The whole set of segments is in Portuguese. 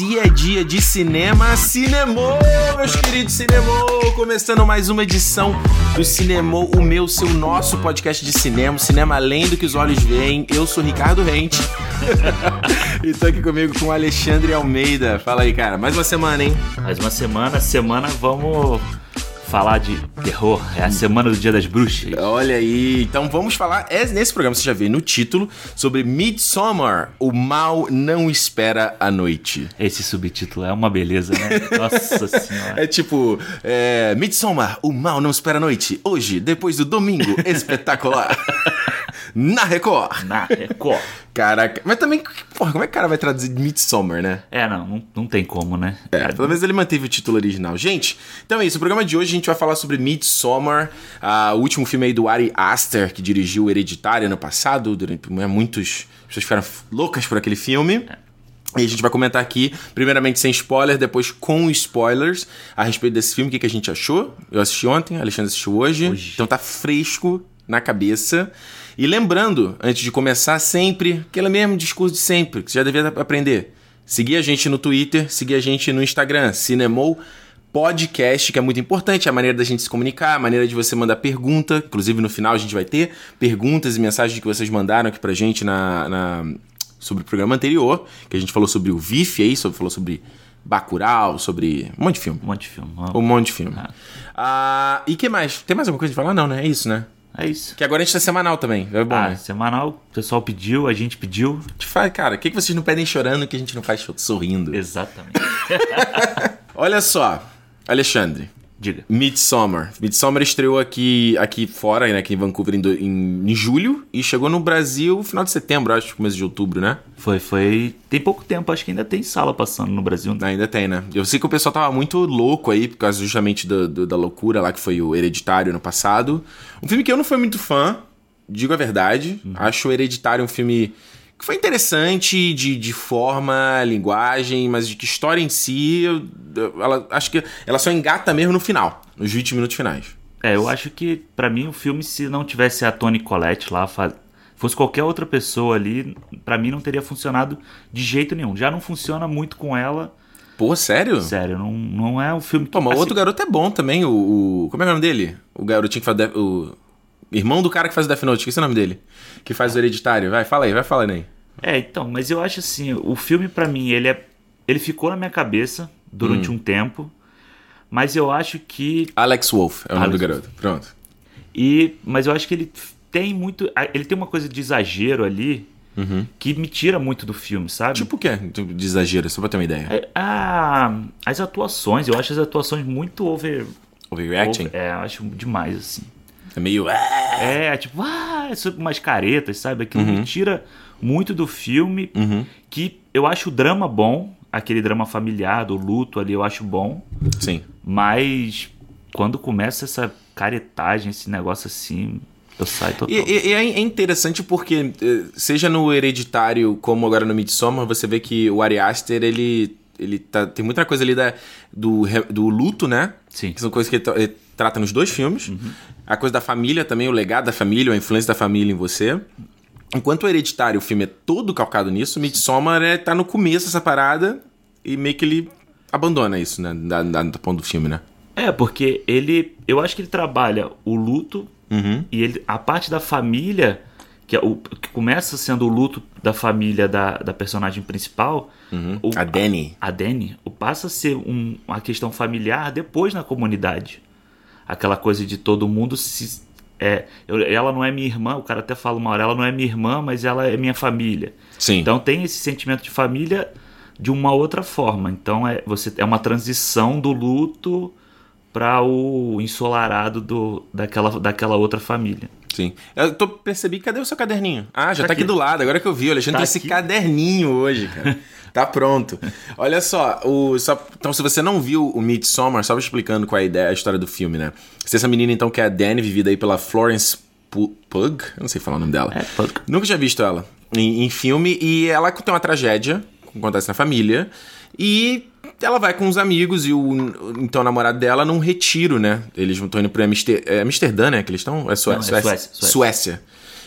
Se é dia de cinema, cinemou, meus queridos cinemou! Começando mais uma edição do Cinemou, o meu, seu, nosso podcast de cinema, cinema além do que os olhos veem. Eu sou Ricardo Rente. e tô aqui comigo com o Alexandre Almeida. Fala aí, cara. Mais uma semana, hein? Mais uma semana, semana vamos falar de terror. É a semana do Dia das Bruxas. Olha aí. Então vamos falar, é, nesse programa você já vê no título, sobre Midsommar, o mal não espera a noite. Esse subtítulo é uma beleza, né? Nossa senhora. É tipo, é, Midsommar, o mal não espera a noite. Hoje, depois do domingo espetacular. Na Record. Na Record. Caraca, mas também, porra, como é que o cara vai traduzir Midsommar, né? É, não, não, não tem como, né? É, pelo menos ele manteve o título original. Gente, então é isso. O programa de hoje a gente vai falar sobre Midsommar, uh, o último filme aí do Ari Aster, que dirigiu Hereditário ano passado. Durante, né, muitos pessoas ficaram loucas por aquele filme. É. E a gente vai comentar aqui, primeiramente sem spoiler, depois com spoilers, a respeito desse filme, o que, que a gente achou. Eu assisti ontem, Alexandre assistiu hoje, hoje. Então tá fresco na cabeça. E lembrando, antes de começar, sempre, aquele mesmo discurso de sempre, que você já devia aprender. Seguir a gente no Twitter, seguir a gente no Instagram, Cinemou Podcast, que é muito importante, é a maneira da gente se comunicar, a maneira de você mandar pergunta. Inclusive, no final a gente vai ter perguntas e mensagens que vocês mandaram aqui pra gente na, na sobre o programa anterior, que a gente falou sobre o VIF aí, sobre, falou sobre Bacurau, sobre um monte de filme. Um monte de filme. Um monte de filme. Ah. Ah, e que mais? Tem mais alguma coisa de falar? Não, né? É isso, né? É isso. Que agora a gente tá semanal também. É bom, ah, né? semanal, o pessoal pediu, a gente pediu. Te faz, cara, o que, que vocês não pedem chorando que a gente não faz sorrindo? Exatamente. Olha só, Alexandre. Diga. Midsommar. Midsommar estreou aqui, aqui fora, né, aqui em Vancouver, em, em, em, julho e chegou no Brasil no final de setembro, acho, começo de outubro, né? Foi, foi. Tem pouco tempo, acho que ainda tem sala passando no Brasil. Né? Ainda tem, né? Eu sei que o pessoal tava muito louco aí, por causa justamente do, do, da loucura lá que foi o Hereditário no passado. Um filme que eu não fui muito fã, digo a verdade. Uhum. Acho o Hereditário um filme que foi interessante de, de forma, linguagem, mas de que história em si, eu, ela, acho que ela só engata mesmo no final, nos 20 minutos finais. É, eu acho que para mim o filme, se não tivesse a Toni Collette lá, fosse qualquer outra pessoa ali, para mim não teria funcionado de jeito nenhum. Já não funciona muito com ela. Pô, sério? Sério, não, não é um filme que. Pô, mas assim... outro garoto é bom também, o, o, Como é, é o nome dele? O garotinho que faz. O irmão do cara que faz o Death Note, esqueci o nome dele. Que faz o Hereditário. Vai, fala aí, vai falando aí. É, então, mas eu acho assim, o filme para mim, ele é ele ficou na minha cabeça durante hum. um tempo, mas eu acho que Alex Wolf é o Alex nome do garoto. Pronto. E mas eu acho que ele tem muito, ele tem uma coisa de exagero ali. Uhum. Que me tira muito do filme, sabe? Tipo o quê? De exagero, só pra ter uma ideia. É, ah, as atuações, eu acho as atuações muito over. Overreacting? Over, é, eu acho demais, assim. É meio. É, tipo, ah, é umas caretas, sabe? Aquilo uhum. me tira muito do filme, uhum. que eu acho o drama bom, aquele drama familiar, do luto ali, eu acho bom. Sim. Mas quando começa essa caretagem, esse negócio assim, eu saio total. E, e, é interessante porque, eh, seja no Hereditário como agora no Midsommar, você vê que o Ari Aster, ele, ele tá, tem muita coisa ali da, do, do luto, né? Sim. Que são coisas que ele, ele trata nos dois filmes. Uhum. A coisa da família também, o legado da família, a influência da família em você. Enquanto o Hereditário, o filme é todo calcado nisso, Midsommar é, tá no começo dessa parada e meio que ele abandona isso, né? Da, da, do ponto do filme, né? É, porque ele. Eu acho que ele trabalha o luto uhum. e ele, a parte da família, que, é o, que começa sendo o luto da família da, da personagem principal. Uhum. O, a Danny. A, a Danny. Passa a ser um, uma questão familiar depois na comunidade. Aquela coisa de todo mundo se é, eu, ela não é minha irmã, o cara até fala uma hora, ela não é minha irmã, mas ela é minha família. Sim. Então tem esse sentimento de família de uma outra forma. Então é, você, é uma transição do luto para o ensolarado do, daquela, daquela outra família. Sim. Eu tô, percebi, cadê o seu caderninho? Ah, já tá, tá aqui. aqui. do lado, agora que eu vi, o Alexandre tá esse caderninho hoje, cara. Tá pronto. Olha só, o, só, então se você não viu o Midsommar, só explicando qual é a ideia, a história do filme, né? Se essa menina então que é a Dani, vivida aí pela Florence Pug, eu não sei falar o nome dela. É, Pug. Nunca tinha visto ela em, em filme e ela tem uma tragédia acontece na família e ela vai com os amigos e o então o namorado dela num retiro, né? Eles estão indo para Amster, é Amsterdã, né? Que eles estão é, Sué Não, Suécia. É Suécia, Suécia. Suécia.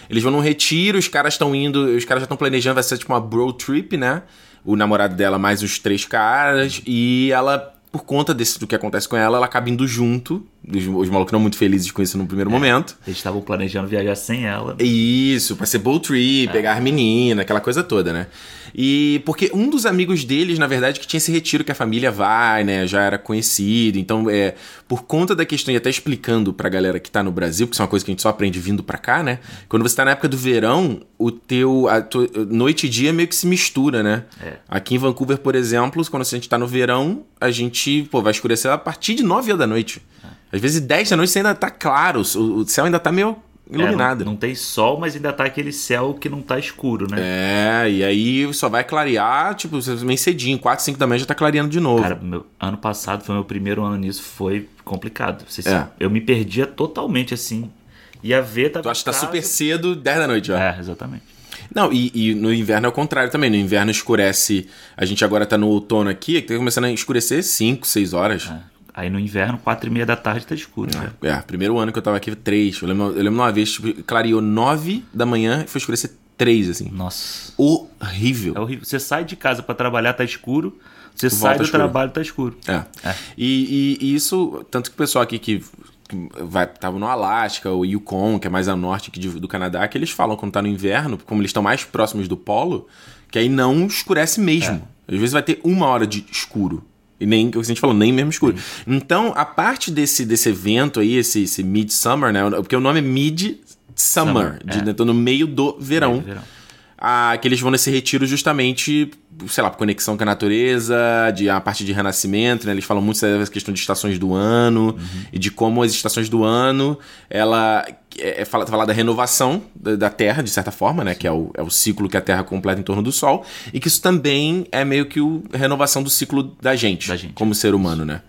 Eles vão num retiro, os caras estão indo, os caras já estão planejando, vai ser tipo uma bro trip, né? O namorado dela mais os três caras, e ela, por conta desse, do que acontece com ela, ela acaba indo junto. Os, os malucos não muito felizes com isso no primeiro momento. Eles estavam planejando viajar sem ela. Isso, pra ser boat trip, pegar menina, aquela coisa toda, né? E porque um dos amigos deles, na verdade, que tinha esse retiro que a família vai, né? Já era conhecido. Então, é, por conta da questão, e até explicando pra galera que tá no Brasil, porque isso é uma coisa que a gente só aprende vindo pra cá, né? Quando você tá na época do verão, o teu. A tua- noite e dia meio que se mistura, né? É. Aqui em Vancouver, por exemplo, quando a gente tá no verão, a gente, pô, vai escurecer a partir de 9 horas da noite. Às vezes 10 da noite você ainda tá claro, o, céu ainda tá meio É, iluminado. não, não tem sol, mas ainda tá aquele céu que não tá escuro, né? É, e aí só vai clarear, tipo, meio cedinho, 4, 5 da manhã já tá clareando de novo. Cara, meu, ano passado foi meu primeiro ano nisso, foi complicado. Você- É. Eu me perdia totalmente assim. Ia ver, tava tu acha que tá super cedo, 10 da noite, ó. É, exatamente. Não, e, e no inverno é o contrário também. No inverno escurece. A gente agora tá no outono aqui, que tá começando a escurecer 5, 6 horas. É. Aí no inverno, quatro e meia da tarde tá escuro. né? É, primeiro ano que eu tava aqui, 3. Eu lembro, eu lembro uma vez, tipo, clareou 9 da manhã e foi escurecer 3, assim. Nossa. Horrível. É horrível. Você sai de casa pra trabalhar, tá escuro. Você Volta sai do escuro. trabalho, tá escuro. É. É. E, e- e isso, tanto que o pessoal aqui que, que vai, tava no Alasca, o Yukon, que é mais a norte aqui de- do Canadá, que eles falam quando tá no inverno, como eles estão mais próximos do polo, que aí não escurece mesmo. Às vezes vai ter uma hora de escuro. E nem, o que a gente falou, nem mesmo escuro. Então, a parte desse, desse evento aí, esse, esse Midsummer, né? Porque o nome é Mid-Summer, Summer, de- é. né, tô no meio do verão. Verão. Ah, que eles vão nesse retiro justamente, sei lá, por conexão com a natureza, de a parte de renascimento, né? Eles falam muito sobre essa questão de estações do ano e de como as estações do ano, ela é, é fala, fala da renovação da, da Terra, de certa forma, né? Que é o, é o ciclo que a Terra completa em torno do Sol, e que isso também é meio que o, a renovação do ciclo da gente, Da gente. como ser humano, né?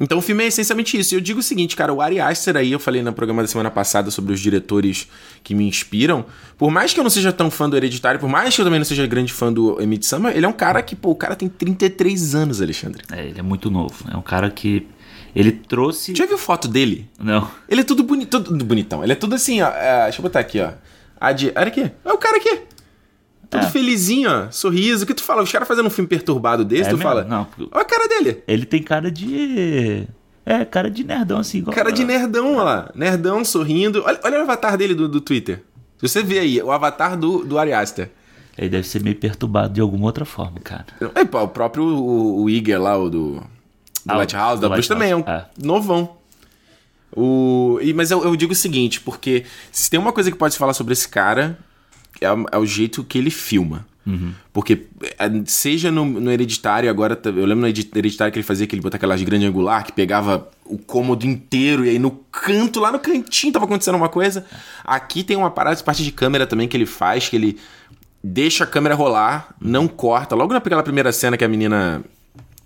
Então o filme é essencialmente isso. E eu digo o seguinte, cara, o Ari Aster aí, eu falei no programa da semana passada sobre os diretores que me inspiram. Por mais que eu não seja tão fã do Hereditário, por mais que eu também não seja grande fã do Emmett Summer, ele é um cara que, pô, o cara tem 33 anos, Alexandre. É, ele é muito novo. É um cara que. Ele trouxe. Já viu foto dele? Não. Ele é tudo, boni tudo bonitão. Ele é tudo assim, ó. é, deixa eu botar aqui, ó. A de, olha aqui. É o cara aqui. Todo É. felizinho, ó. Sorriso. O que tu fala? Os caras fazendo um filme perturbado desse, É tu mesmo? fala. Não. Olha a cara dele. Ele tem cara de. É, cara de nerdão, assim, igual. Cara de nerdão, olha lá. Nerdão, sorrindo. Olha, olha o avatar dele do, do Twitter. Se você vê aí, o avatar do, do Ari Aster. Ele deve ser meio perturbado de alguma outra forma, cara. É, pô, o próprio o, o Iger lá, o do, do Ah, o Lighthouse, da Bush Lighthouse, também é um é. novão. O, e, mas eu, eu digo o seguinte, porque se tem uma coisa que pode se falar sobre esse cara, é, o- é o jeito que ele filma. Porque, é, seja no, no Hereditário, agora, eu lembro no Heredi- Hereditário que ele fazia aquele botar aquelas grande angular, que pegava o cômodo inteiro, e aí no canto, lá no cantinho, tava acontecendo uma coisa. Aqui tem uma parada de parte de câmera também que ele faz, que ele deixa a câmera rolar, não corta. Logo naquela primeira cena que a menina.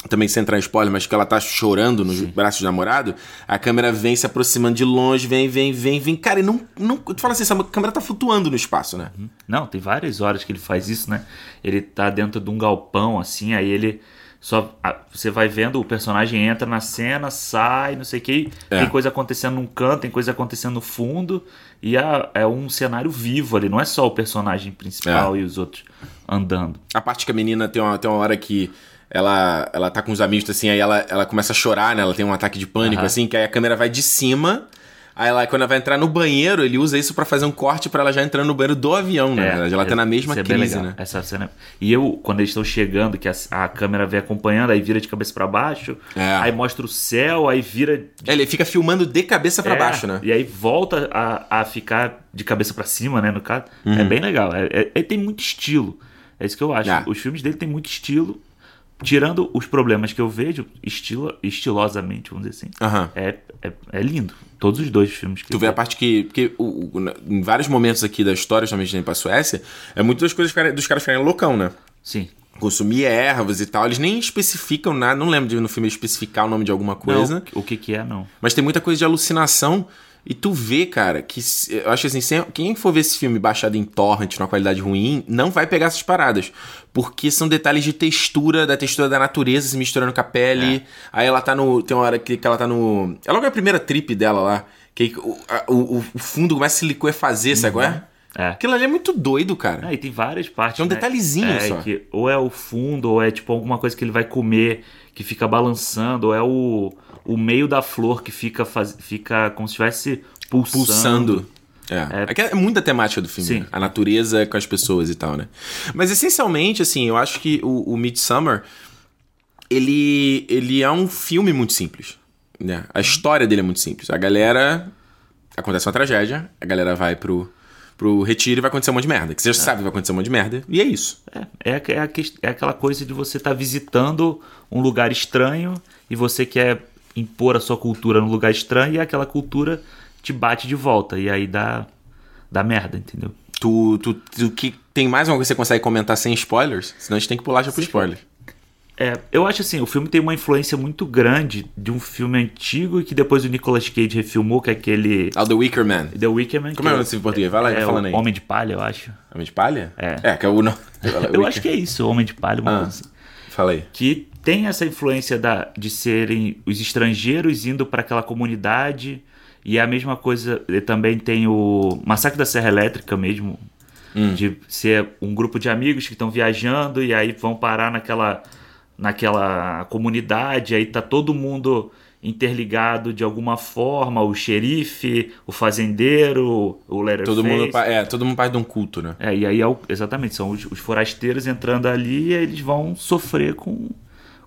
Também sem entrar em spoiler, mas que ela tá chorando nos braços do namorado, a câmera vem se aproximando de longe, vem, vem, vem, vem. Cara, e não. não tu fala assim, essa câmera tá flutuando no espaço, né? Não, tem várias horas que ele faz isso, né? Ele tá dentro de um galpão, assim, aí ele só. Você vai vendo, o personagem entra na cena, sai, não sei o que. É. Tem coisa acontecendo num canto, tem coisa acontecendo no fundo. E é, é um cenário vivo ali, não é só o personagem principal É. e os outros andando. A parte que a menina tem uma, tem uma hora que ela, ela tá com os amigos, assim, aí ela, ela começa a chorar, né? Ela tem um ataque de pânico, assim, que aí a câmera vai de cima. Aí ela, quando ela vai entrar no banheiro, ele usa isso pra fazer um corte pra ela já entrando no banheiro do avião, né? verdade? ela tá na mesma é crise, né? Essa cena. E eu, quando eles estão chegando, que a, a câmera vem acompanhando, aí vira de cabeça pra baixo, É. aí mostra o céu, aí vira É, Ele fica filmando de cabeça pra É, baixo, né? E aí volta a, a ficar de cabeça pra cima, né? No caso. É Uhum. bem legal. É, é- ele tem muito estilo. É isso que eu acho. É. Os filmes dele têm muito estilo. Tirando os problemas que eu vejo, estilo, estilosamente, vamos dizer assim. Aham. É, é, é lindo. Todos os dois filmes que Tu vê a parte que. Porque o- o- em vários momentos aqui da história, justamente indo pra Suécia, é muito das coisas dos caras ficarem loucão, né? Sim. Consumir ervas e tal. Eles nem especificam nada. Não lembro de no filme especificar o nome de alguma coisa. Não, o que que é, não. Mas tem muita coisa de alucinação. E tu vê, cara, que eu acho assim, sem- quem for ver esse filme baixado em torrent, numa qualidade ruim, não vai pegar essas paradas. Porque são detalhes de textura, da textura da natureza se misturando com a pele. Aí ela tá no. Tem uma hora que, que ela tá no. É logo a primeira trip dela lá. Que o, a- o, o fundo começa a se liquefazer, sabe qual é? É. Aquilo ali é muito doido, cara. Ah, e tem várias partes. É um né? detalhezinho é, só. Que ou é o fundo, ou é tipo alguma coisa que ele vai comer que fica balançando, ou é o, o meio da flor que fica, faz, fica como se estivesse pulsando. Pulsando. É. É. é muita temática do filme. Né? A natureza com as pessoas e tal, né? Mas essencialmente, assim, eu acho que o, o Midsummer, ele, ele é um filme muito simples. Né? A história dele é muito simples. A galera. Acontece uma tragédia, a galera vai pro, pro retiro e vai acontecer um monte de merda. Que você já é. sabe que vai acontecer um monte de merda. E é isso. É, é, é, é aquela coisa de você estar tá visitando um lugar estranho e você quer impor a sua cultura num lugar estranho e aquela cultura te bate de volta. E aí dá, dá merda, entendeu? Tu, tu, tu que tem mais uma coisa que você consegue comentar sem spoilers? Senão a gente tem que pular já pro spoiler. É, eu acho assim, o filme tem uma influência muito grande de um filme antigo e que depois o Nicolas Cage refilmou, que é aquele... Ah, The Wicker Man. The Wicker Man. Como é o nome em português? Vai lá, é, falando aí. Homem de Palha, eu acho. Homem de Palha? É. É, que é o... Não. eu acho que é isso, Homem de Palha, uma ah, coisa assim. Fala aí. Que tem essa influência da, de serem os estrangeiros indo para aquela comunidade e a mesma coisa, também tem o Massacre da Serra Elétrica mesmo, hum. de ser um grupo de amigos que estão viajando e aí vão parar naquela naquela comunidade, aí tá todo mundo interligado de alguma forma, o xerife, o fazendeiro, o Leatherface. Todo mundo, é, todo mundo parte de um culto, né? É, e aí é o, exatamente, são os, os forasteiros entrando ali e eles vão sofrer com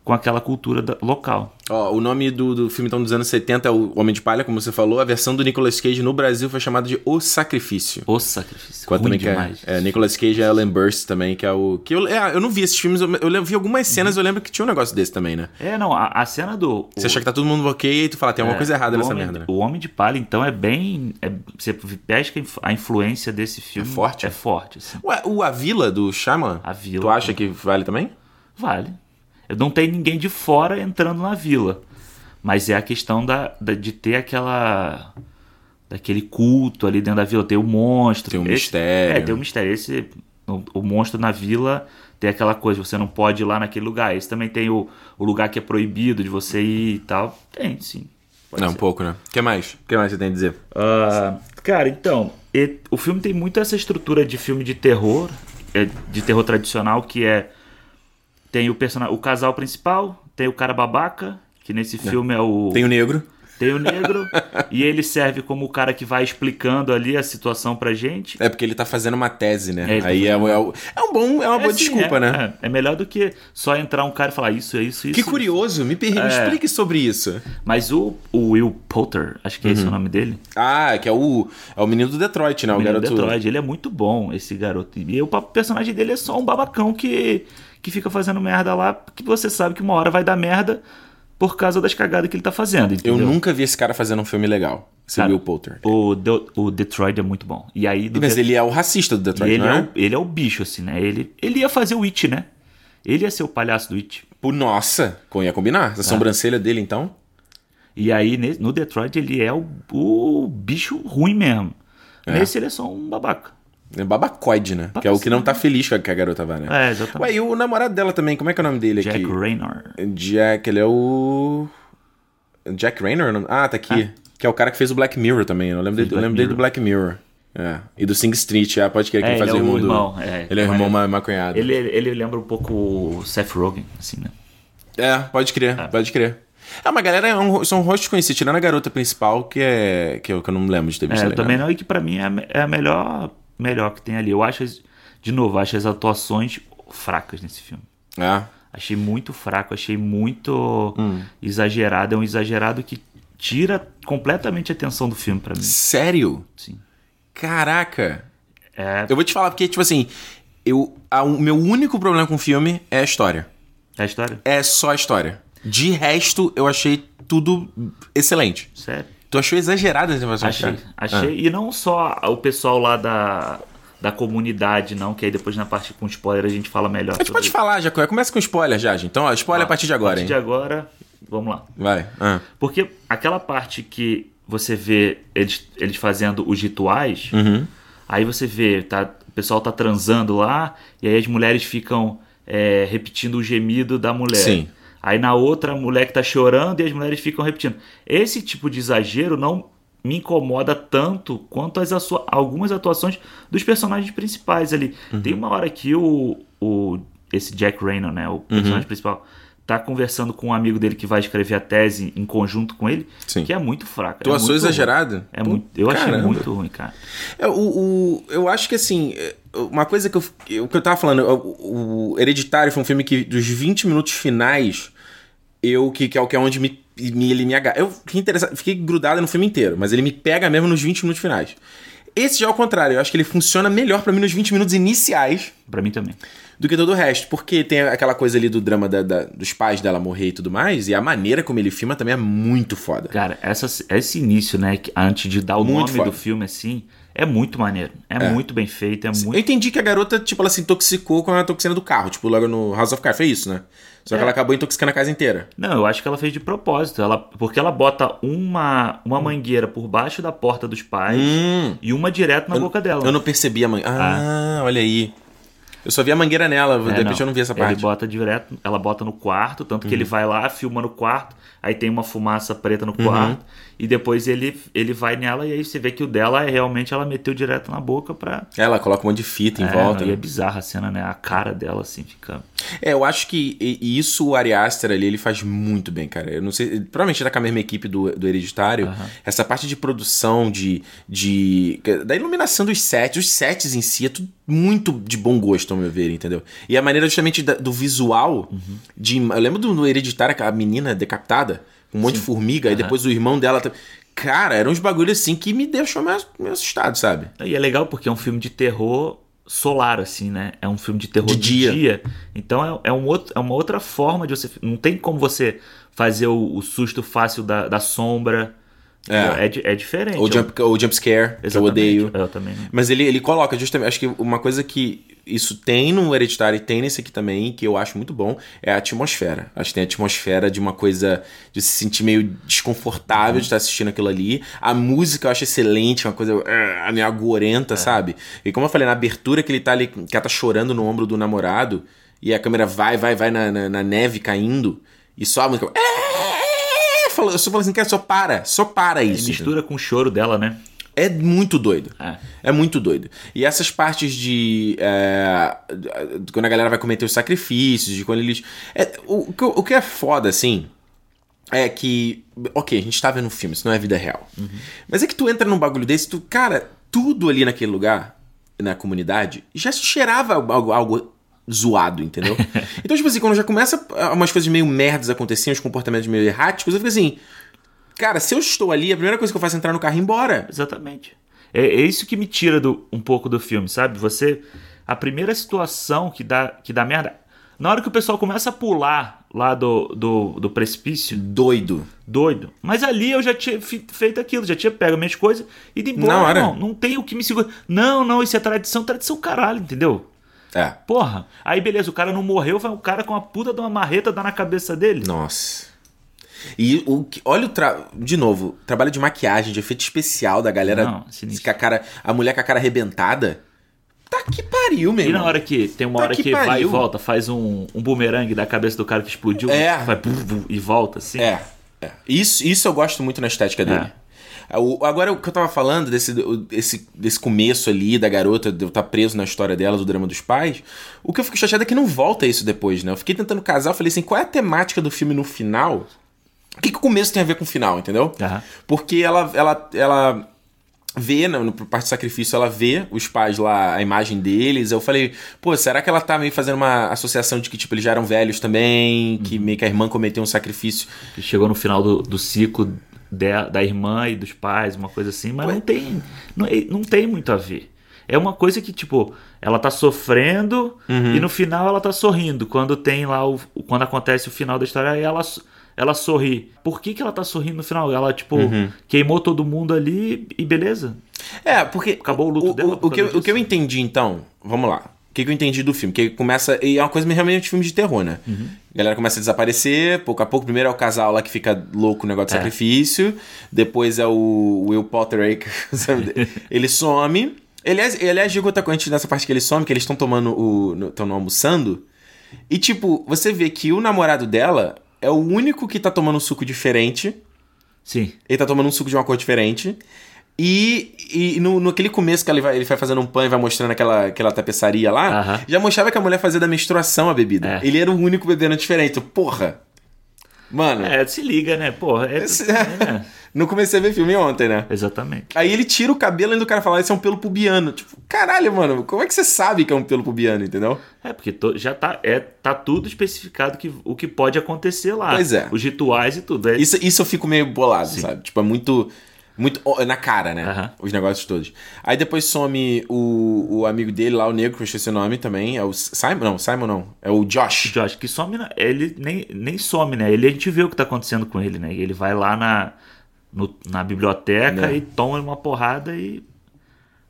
com aquela cultura da, local. Ó, o nome do, do filme então dos anos 70 é O Homem de Palha, como você falou. A versão do Nicolas Cage no Brasil foi chamada de O Sacrifício. O Sacrifício. Quanto também que é, é, Nicolas Cage e Ellen Burst também, que é o... Que eu, é, eu não vi esses filmes, eu, eu vi algumas cenas, uhum. eu lembro que tinha um negócio desse também, né? É, não, a, a cena do... Você o, acha que tá todo mundo ok e tu fala, tem alguma é, coisa errada nessa homem, merda, né? O Homem de Palha, então, é bem... É, você pesca a influência desse filme. É forte? É forte, assim. Ué, o A Vila, do Shaman? A Vila. Tu acha que vale também? Vale. Não tem ninguém de fora entrando na vila. Mas é a questão da, da de ter aquela. daquele culto ali dentro da vila. Tem o monstro. Tem um esse, mistério. É, tem um mistério. Esse, o, o, monstro na vila tem aquela coisa, você não pode ir lá naquele lugar. Esse também tem o, o lugar que é proibido de você ir e tal. Tem, sim. Não, ser. um pouco, né? O que mais? O que mais você tem a dizer? Uh, cara, então, e, o filme tem muito essa estrutura de filme de terror, é, de terror tradicional, que é tem o personagem, o casal principal, tem o cara babaca, que nesse filme é o. Tem o negro. Tem o negro, e ele serve como o cara que vai explicando ali a situação pra gente. É porque ele tá fazendo uma tese, né? É, Aí é, é, é, um bom, é uma boa assim, desculpa, é, né? É, é, melhor do que só entrar um cara e falar isso, é isso, isso. Que curioso, me, me explique sobre isso. Mas o, o Will Potter, acho que é esse o nome dele. Ah, que é o, é o menino do Detroit, né? O, o menino garoto. do Detroit, ele é muito bom, esse garoto. E o personagem dele é só um babacão que que fica fazendo merda lá, que você sabe que uma hora vai dar merda por causa das cagadas que ele tá fazendo. Entendeu? Eu nunca vi esse cara fazendo um filme legal. Esse cara, Will Poulter. O, o Detroit é muito bom. E aí, Mas ele é o racista do Detroit, ele não é? é? O, ele é o bicho, assim, né? Ele, ele ia fazer o It, né? Ele ia ser o palhaço do It. Pô, nossa, ia combinar. A sobrancelha dele, então. E aí, no Detroit, ele é o, o bicho ruim mesmo. É. Nesse, ele é só um babaca. É babacoide, né? Que é o que não tá feliz com a que a garota vai, né? É, exatamente. Ué, e o namorado dela também, como é que é o nome dele Jack aqui? Raynor. Jack, ele é o. Jack Raynor? Ah, tá aqui. Que é o cara que fez o Black Mirror também. Eu lembro, dele, eu lembro dele do Black Mirror. É. E do Sing Street, ah, pode crer que É, ele faz ele o é irmão do. irmão, é. ele é o irmão ma- maconhado. Ele, ele lembra um pouco o Seth Rogen, assim, né? É, pode crer, pode crer. Ah, mas a galera é um, são rostos conhecidos, tirando a garota principal, que é. que eu, que eu não lembro de ter visto. É, eu tá também não, e que pra mim é a, é a melhor, melhor que tem ali. Eu acho, de novo, acho as atuações fracas nesse filme. É. Achei muito fraco, achei muito exagerado. É um exagerado que tira completamente a atenção do filme pra mim. Sério? Sim. Caraca. É, Eu vou te falar porque, tipo assim, eu, a- o meu único problema com o filme é a história. é a história? É só a história. De resto, eu achei tudo excelente. Sério. Tu achou exagerado essa informação? Achei, cara? achei. E não só o pessoal lá da, da comunidade, não, que aí depois na parte com spoiler a gente fala melhor. A gente pode falar, já. Começa com spoiler já, gente. Então, ó, spoiler a partir de agora, A partir hein? de agora, vamos lá. Vai. Ah. Porque aquela parte que você vê eles, eles fazendo os rituais, Uhum. aí você vê, tá, o pessoal tá transando lá, e aí as mulheres ficam é, repetindo o gemido da mulher. Sim. Aí na outra, a mulher que tá chorando e as mulheres ficam repetindo. Esse tipo de exagero não, me incomoda tanto quanto as algumas atuações dos personagens principais ali. Uhum. Tem uma hora que o, o esse Jack Rayner, né, o personagem Uhum. principal, tá conversando com um amigo dele que vai escrever a tese em conjunto com ele, Sim. que é muito fraca. é Atuação muito ruim. exagerada? É Pô, muito, eu achei caramba. muito ruim, cara. É, o, o- eu acho que assim, é, uma coisa que eu, que eu tava falando, o, o Hereditário foi um filme que dos 20 minutos finais, eu que, que é o que é onde me, me, ele me agarra. Eu fiquei interessado, fiquei grudado no filme inteiro, mas ele me pega mesmo nos 20 minutos finais. Esse já é o contrário, eu acho que ele funciona melhor pra mim nos 20 minutos iniciais Pra mim também. do que todo o resto, porque tem aquela coisa ali do drama da- da- dos pais dela morrer e tudo mais, e a maneira como ele filma também é muito foda. Cara, essa, esse início, né, que- antes de dar o Muito nome foda. do filme assim, é muito maneiro. É, muito bem feito, é Eu muito. entendi que a garota, tipo, ela se intoxicou com a toxina do carro, tipo, logo no House of Cards, foi isso, né? Só que É. ela acabou intoxicando a casa inteira. Não, eu acho que ela fez de propósito. Ela, porque ela bota uma, uma mangueira por baixo da porta dos pais Hum. e uma direto na boca dela. Eu não percebi a mangueira. Ah, olha aí. Eu só vi a mangueira nela, de É, repente eu não vi essa Ele parte. Uhum. bota direto, ela bota no quarto, tanto que ele vai lá, filma no quarto, aí tem uma fumaça preta Uhum. no quarto, e depois ele, ele vai nela e aí você vê que o dela é realmente ela meteu direto na boca pra. Ela coloca um monte de fita em É, volta. não, e é né? bizarra a cena, né? A cara dela assim fica. É, eu acho que isso o Ari Aster ali, ele faz muito bem, cara. Eu não sei, provavelmente tá com a mesma equipe do, do Hereditário. Essa parte de produção, de, de. da iluminação dos sets, os sets em si, é tudo muito de bom gosto, ao meu ver, entendeu? E a maneira justamente da- do visual, de. Eu lembro do no Hereditário, aquela menina decapitada, um monte de formiga, e depois o irmão dela. Cara, eram uns bagulhos assim que me deixou meio, meio assustado, sabe? E é legal porque é um filme de terror solar, assim, né? É um filme de terror De de, dia. dia. Então é, é, um outro, é uma outra forma de você. Não tem como você fazer o, o susto fácil da, da sombra. É. É, é diferente. Ou jump, ou jump scare, que eu odeio. Eu também. Mas ele, ele coloca justamente. Acho que uma coisa que isso tem no Hereditário e tem nesse aqui também, que eu acho muito bom, é a atmosfera. Acho que tem a atmosfera de uma coisa de se sentir meio desconfortável de estar assistindo aquilo ali. A música eu acho excelente, uma coisa eh, meio agorenta, sabe? E como eu falei, na abertura que ele tá ali, que ela tá chorando no ombro do namorado, e a câmera vai, vai, vai na, na, na neve caindo, e só a música. "É", fala- Eu só falo assim, cara, só para, só para E isso. mistura com o choro dela, né? É muito doido. É. É muito doido. E essas partes de. é, quando a galera vai cometer os sacrifícios, de quando eles. é, o, o que- é foda, assim. É que. Ok, a gente tá vendo um filme, isso não é vida real. Mas é que tu entra num bagulho desse, tu. Cara, tudo ali naquele lugar, na comunidade, já cheirava algo, algo zoado, entendeu? então, tipo assim, quando já começa umas coisas meio merdas acontecendo, os comportamentos meio erráticos, eu fico assim. Cara, se eu estou ali, a primeira coisa que eu faço é entrar no carro e ir embora. Exatamente. É, é isso que me tira do, um pouco do filme, sabe? Você. A primeira situação que dá, que dá merda. Na hora que o pessoal começa a pular lá do, do, do precipício, Doido. doido. Mas ali eu já tinha feito aquilo, já tinha pego minhas coisas e ido embora. Na hora. Não, não tem o que me segura. Não, não, isso é tradição, tradição caralho, entendeu? É. Porra. Aí beleza, o cara não morreu, vai o cara com uma puta de uma marreta dar na cabeça dele. Nossa. E o que, olha o tra... de novo, trabalho de maquiagem, de efeito especial da galera Não, com a cara, a mulher com a cara arrebentada. Tá que pariu, meu E na hora que tem uma Tá hora que que, vai e volta, faz um, um bumerangue da cabeça do cara que explodiu, É. vai bum, bum, e volta assim. É, é. Isso, isso eu gosto muito na estética dele. O- agora, o que eu tava falando desse, o- esse, desse começo ali da garota, de eu estar preso na história dela, do drama dos pais, o que eu fico chateado é que não volta isso depois, né? Eu fiquei tentando casar, eu falei assim, qual é a temática do filme no final? O que, que o começo tem a ver com o final, entendeu? Aham. Porque ela, ela, ela vê, no, no parte do sacrifício, ela vê os pais lá, a imagem deles. Eu falei, pô, será que ela tá meio fazendo uma associação de que, tipo, eles já eram velhos também, que meio que a irmã cometeu um sacrifício? Chegou no final do, do ciclo da, da irmã e dos pais, uma coisa assim, mas não tem, não, não tem muito a ver. É uma coisa que, tipo, ela tá sofrendo Uhum. e no final ela tá sorrindo. Quando tem lá o. Quando acontece o final da história, ela, ela sorri. Por que, que ela tá sorrindo no final? Ela, tipo, Uhum. queimou todo mundo ali e beleza. É, porque. Acabou o luto dela O, por o, que, eu- o que eu entendi, então, vamos lá. O que, que eu entendi do filme? Que começa. E é uma coisa realmente de filme de terror, né? Uhum. A galera começa a desaparecer, pouco a pouco. Primeiro é o casal lá que fica louco no negócio de É. sacrifício. Depois é o Will Potter aí, que, ele some. Aliás, aliás, digo outra coisa antes nessa parte que ele some, que eles estão tomando o. estão almoçando. E, tipo, você vê que o namorado dela é o único que tá tomando um suco diferente. Sim. Ele tá tomando um suco de uma cor diferente. E, e no, no aquele começo que ele vai, ele vai fazendo um pão e vai mostrando aquela, aquela tapeçaria lá, Aham. já mostrava que a mulher fazia da menstruação a bebida. É. Ele era o único bebendo diferente. Porra! Mano, É, se liga, né? Porra, é, Esse- é, não comecei a ver filme ontem, né? exatamente. Aí ele tira o cabelo e do cara fala, isso é um pelo pubiano. Tipo, caralho, mano, como é que você sabe que é um pelo pubiano, entendeu? É, porque to- já tá, é, tá tudo especificado que, o que pode acontecer lá. Pois é. Os rituais e tudo. É, Isso, isso eu fico meio bolado, Sim. sabe? Tipo, é muito. Muito na cara, né? Aham. Os negócios todos. Aí depois some o, o amigo dele lá, o negro, que eu esqueci o nome também. É o Simon? Não, Simon não. É o Josh. Josh, que some, na- ele nem, nem some, né? Ele a gente vê o que tá acontecendo com ele, né? Ele vai lá na, no- na biblioteca É. e toma uma porrada e.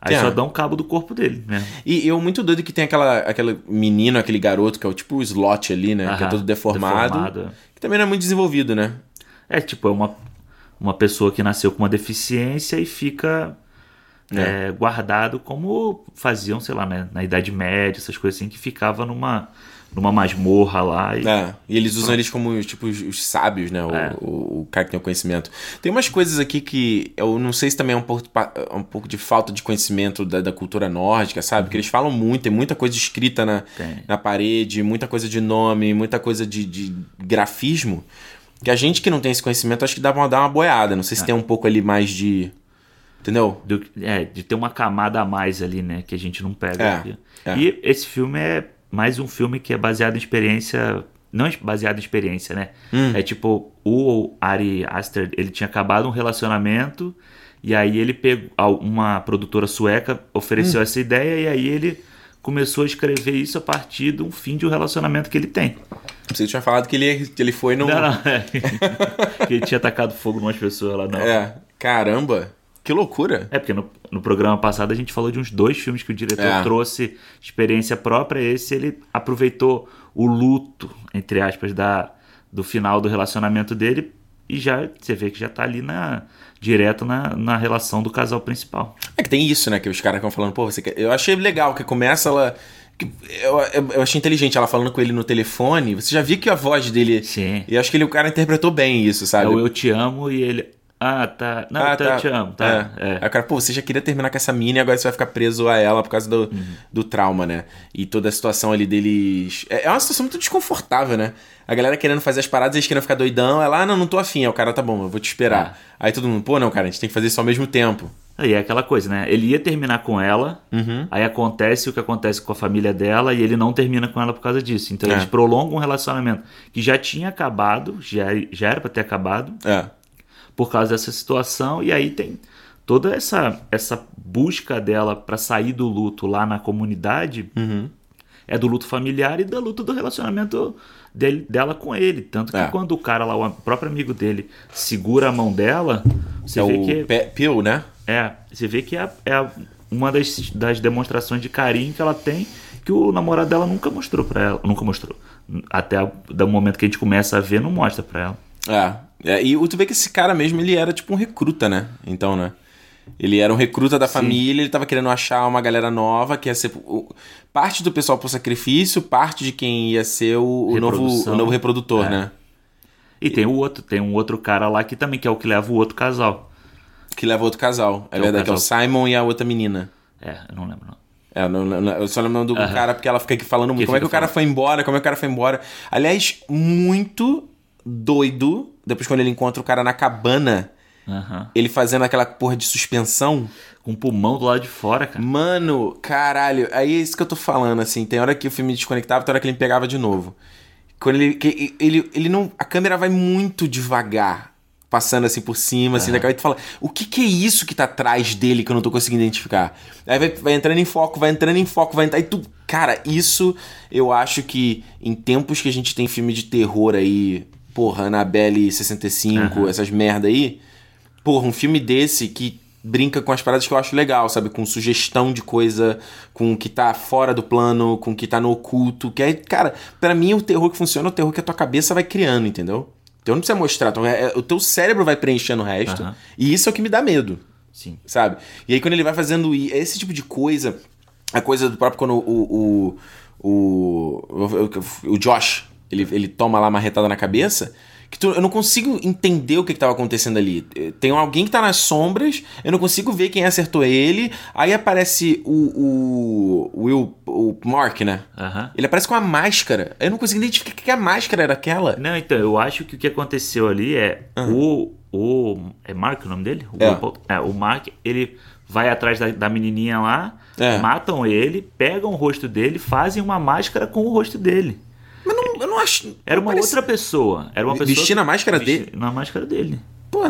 Aí É. só dá um cabo do corpo dele, né? E eu muito doido que tem aquela, aquele menino, aquele garoto, que é o tipo o slot ali, né? que é todo deformado, deformado. Que também não é muito desenvolvido, né? É tipo, é uma, uma pessoa que nasceu com uma deficiência e fica é, guardado como faziam, sei lá, né, na Idade Média, essas coisas assim, que ficava numa, numa masmorra lá. E, É, e eles usam eles como tipo os, os sábios, né? O, É. o, o cara que tem o conhecimento. Tem umas coisas aqui que eu não sei se também é um pouco, pa- um pouco de falta de conhecimento da, da cultura nórdica, sabe? Porque eles falam muito, tem muita coisa escrita na, Tem. na parede, muita coisa de nome, muita coisa de, de grafismo. Que a gente que não tem esse conhecimento, acho que dá pra dar uma boiada. Não sei se tem um pouco ali mais de. Entendeu? do- é, de ter uma camada a mais ali, né, que a gente não pega É, é. E esse filme é mais um filme que é baseado em experiência. Não é baseado em experiência, né? Hum. É tipo, o Ari Aster, ele tinha acabado um relacionamento e aí ele pegou uma produtora sueca ofereceu Hum. essa ideia e aí ele começou a escrever isso a partir de um fim de um relacionamento que ele tem. Você tinha falado que ele, que ele foi no. Não, não, é. que ele tinha atacado fogo em umas pessoas lá, não. É, caramba, que loucura. É, porque no, no programa passado a gente falou de uns dois filmes que o diretor É. trouxe experiência própria. Esse ele aproveitou o luto, entre aspas, da, do final do relacionamento dele e já você vê que já tá ali na, direto na, na relação do casal principal. É que tem isso, né? Que os caras ficam falando, pô, você quer... Eu achei legal que começa ela. Eu, eu, eu achei inteligente ela falando com ele no telefone. Você já viu que a voz dele. Sim. E eu acho que ele, o cara interpretou bem isso, É sabe? o Eu Te Amo e ele... Ah, tá. Não, Ah, tá, eu te amo, tá. É. É. Aí o cara, pô, você já queria terminar com essa mina e agora você vai ficar preso a ela por causa do, Uhum. do trauma, né? E toda a situação ali deles. É é uma situação muito desconfortável, né? A galera querendo fazer as paradas, eles querendo ficar doidão. Ela, ah, não, não tô afim. Aí o cara, tá bom, eu vou te esperar. É. Aí todo mundo, pô, não, cara, a gente tem que fazer isso ao mesmo tempo. Aí é aquela coisa, né? Ele ia terminar com ela, Uhum. aí acontece o que acontece com a família dela e ele não termina com ela por causa disso. Então É. eles prolongam um relacionamento que já tinha acabado, já, já era pra ter acabado, É. por causa dessa situação, e aí tem toda essa, essa busca dela pra sair do luto lá na comunidade. Uhum. É do luto familiar e da luta do relacionamento dele, dela com ele. Tanto que É. quando o cara lá, o próprio amigo dele, segura a mão dela, você é vê o que. Pe- Pill, né? É, você vê que é, é uma das, das demonstrações de carinho que ela tem que o namorado dela nunca mostrou pra ela. Nunca mostrou. Até o do momento que a gente começa a ver, não mostra pra ela. É. é. E tu vê que esse cara mesmo, ele era tipo um recruta, né? Então, né? Ele era um recruta da família, ele tava querendo achar uma galera nova que ia ser o- parte do pessoal pro sacrifício, parte de quem ia ser o, o novo, o novo reprodutor, É. né? E tem o outro, tem um outro cara lá que também que é o que leva o outro casal. Que leva outro casal. É é o verdade, que é o casal. Simon e a outra menina. É, eu não lembro não. É, eu, não- não- eu só lembro do cara porque ela fica aqui falando muito. Que Como é que o cara falando. foi embora? Como é que o cara foi embora? Aliás, muito doido. Depois, quando ele encontra o cara na cabana, Aham. ele fazendo aquela porra de suspensão. Com o pulmão do lado de fora, cara. Mano, caralho, aí é isso que eu tô falando, assim. Tem hora que o filme desconectava, tem hora que ele pegava de novo. Quando ele. que- ele, ele não. A câmera vai muito devagar. Passando assim por cima, assim, daqui a pouco tu fala, o que que é isso que tá atrás dele que eu não tô conseguindo identificar? Aí vai, vai entrando em foco, vai entrando em foco, vai entrar. Aí tu. Cara, isso eu acho que em tempos que a gente tem filme de terror aí, porra, Annabelle 65, Aham. essas merda aí, porra, um filme desse que brinca com as paradas que eu acho legal, sabe? Com sugestão de coisa, com o que tá fora do plano, com o que tá no oculto. Que aí, cara, pra mim o terror que funciona é o terror que a tua cabeça vai criando, entendeu? Então não precisa mostrar, então, é- é- o teu cérebro vai preenchendo o resto. Aham. E isso é o que me dá medo, Sim. sabe? E aí quando ele vai fazendo esse tipo de coisa, a coisa do próprio quando o, o, o, o, o Josh, ele, ele toma lá uma retada na cabeça, que tu- eu não consigo entender o que, que tava acontecendo ali. Eh, Tem alguém que tá nas sombras, eu não consigo ver quem acertou ele. Aí aparece o, o Will, o Mark, né? Aham. Ele aparece com a máscara. Eu não consigo identificar que, que a máscara era aquela. Não, então, eu acho que o que aconteceu ali é o. o é Mark o nome dele? O, É. Will- é, o Mark, ele vai atrás da, da menininha lá, É. matam ele, pegam o rosto dele, fazem uma máscara com o rosto dele. Eu não acho. Era uma parece- outra pessoa. Era uma pessoa. Vestindo a máscara dele? Na máscara dele. Pô,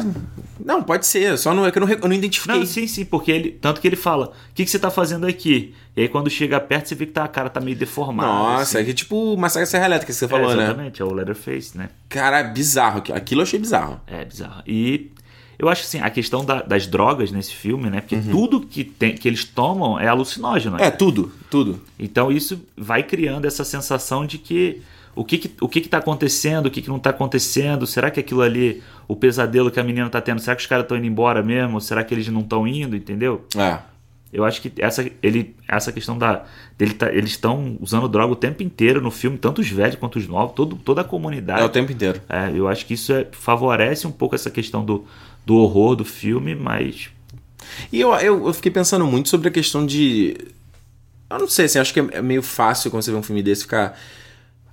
não, pode ser. Só não, é que eu não, eu não identifiquei. Não, sim, sim, porque ele. Tanto que ele fala: O que, que você tá fazendo aqui? E aí quando chega perto, você vê que tá, a cara tá meio deformada. Nossa, assim. é que tipo o Massacre Serra Elétrica que você É, falou, né? exatamente, é o Leatherface, né? Cara, bizarro. aquilo- eu achei bizarro. É bizarro. E eu acho assim, a questão da- das drogas nesse filme, né? Uhum. Porque tudo que, tem, que eles tomam é alucinógeno. né? É, tudo, tudo. Então isso vai criando essa sensação de que o que, que, o que, que tá acontecendo, o que, que não tá acontecendo, será que aquilo ali, o pesadelo que a menina tá tendo, será que os caras estão indo embora mesmo? Será que eles não estão indo, entendeu? É. Eu acho que essa, ele, essa questão da. Dele tá, eles estão usando droga o tempo inteiro no filme, tanto os velhos quanto os novos, todo, toda a comunidade. É o tempo inteiro. É, eu acho que isso é- favorece um pouco essa questão do, do horror do filme, mas. E eu, eu, eu fiquei pensando muito sobre a questão de. Eu não sei, assim, acho que é é meio fácil quando você vê um filme desse ficar.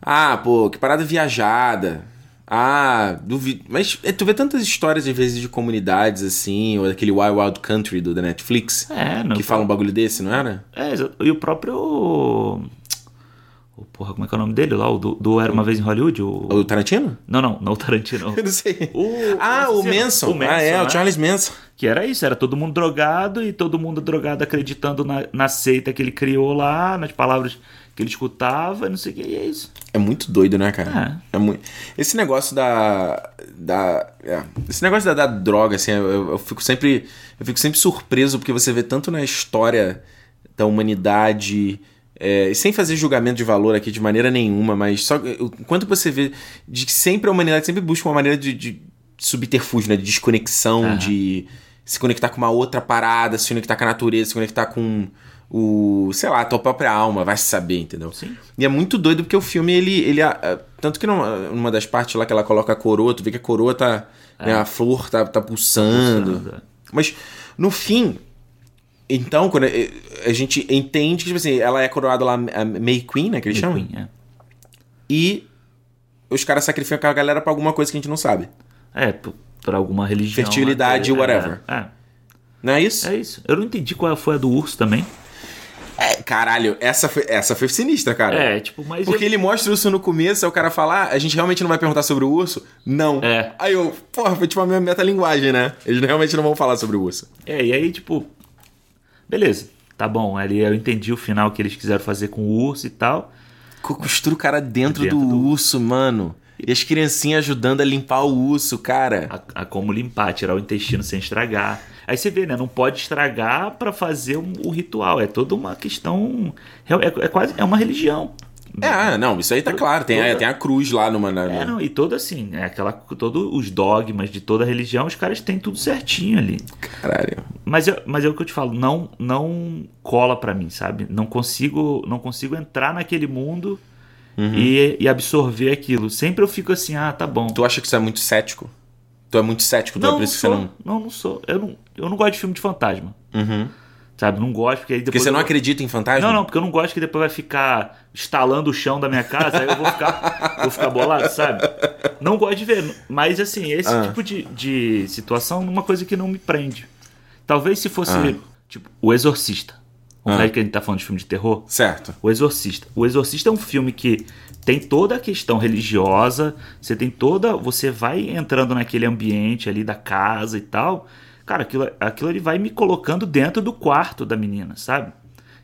Ah, pô, que parada viajada. Ah, duvido. Mas é, tu vê tantas histórias, às vezes, de comunidades, assim, ou daquele Wild Wild Country do da Netflix, É, não. que fala um bagulho desse, não era? É, e o próprio. O, porra, como é que é o nome dele lá? O do, do Era uma Vez em Hollywood? O... O Tarantino? Não, não, não o Tarantino. Eu não sei. O- ah, o o Manson. o Manson, ah, é, o né? Charles Manson. Que era isso, era todo mundo drogado e todo mundo drogado acreditando na, na seita que ele criou lá, nas palavras que ele escutava, e não sei o que, e é isso. É muito doido, né, cara? É. muito... Esse negócio da. da é, Esse negócio da, da droga, assim, eu, eu fico sempre. Eu fico sempre surpreso porque você vê tanto na história da humanidade. É, sem fazer julgamento de valor aqui de maneira nenhuma, mas só o quanto você vê de que sempre a humanidade sempre busca uma maneira de, de subterfúgio, né? De desconexão, Aham. de se conectar com uma outra parada, se conectar com a natureza, se conectar com o, sei lá, a tua própria alma, vai se saber, entendeu? Sim. E é muito doido porque o filme, ele. ele ah, ah, tanto que numa, numa das partes lá que ela coloca a coroa, tu vê que a coroa tá. né, a flor tá, tá pulsando. Pulsando, é. Mas no fim. Então, quando a, gente entende que, tipo assim, ela é coroada lá, a May Queen, né? Que eles chamam. Queen, é. E os caras sacrificam a galera pra alguma coisa que a gente não sabe. É, pra alguma religião. Fertilidade, é, whatever. É, Não é isso? é isso. Eu não entendi qual foi a do urso também. É, caralho, essa foi, essa foi sinistra, cara. É, tipo, mas. Porque ele mostra o urso no começo, aí o cara fala, ah, a gente realmente não vai perguntar sobre o urso? Não. É. Aí eu, porra, foi tipo a minha metalinguagem, né? Eles realmente não vão falar sobre o urso. É, e aí, tipo. Beleza, tá bom. Ali eu entendi o final que eles quiseram fazer com o urso e tal. Co- Costura o cara dentro, Dentro do, do- urso, mano. E as criancinhas ajudando a limpar o urso, cara. A, a como limpar, tirar o intestino sem estragar. Aí você vê, né? Não pode estragar pra fazer um- o ritual. É toda uma questão. É, é- é quase. É uma religião. É, ah, não, isso aí tá claro. Tem, a, toda- tem a cruz lá numa. na- É, não, e todo assim, é aquela. Todos os dogmas de toda religião, os caras têm tudo certinho ali. Caralho. Mas, é- mas é o que eu te falo, não não cola pra mim, sabe? Não consigo não consigo entrar naquele mundo e, e absorver aquilo. Sempre eu fico assim, ah, tá bom. Tu acha que isso é muito cético? Tu é muito cético, tu é por não isso que sou, você não. não, não sou. Eu não, eu não gosto de filme de fantasma. Uhum. Sabe? Não gosto, porque aí depois. Porque você não eu- acredita em fantasma? Não, não, porque eu não gosto que depois vai ficar estalando o chão da minha casa, aí eu vou ficar, vou ficar bolado, sabe? Não gosto de ver. Mas assim, esse Ah. tipo de, de situação é uma coisa que não me prende. Talvez se fosse, Ah. tipo, O Exorcista. Vamos Ah. que a gente tá falando de filme de terror? Certo. O Exorcista. O Exorcista é um filme que tem toda a questão religiosa, você tem toda. Você vai entrando naquele ambiente ali da casa e tal. Cara, aquilo, aquilo ele vai me colocando dentro do quarto da menina, sabe?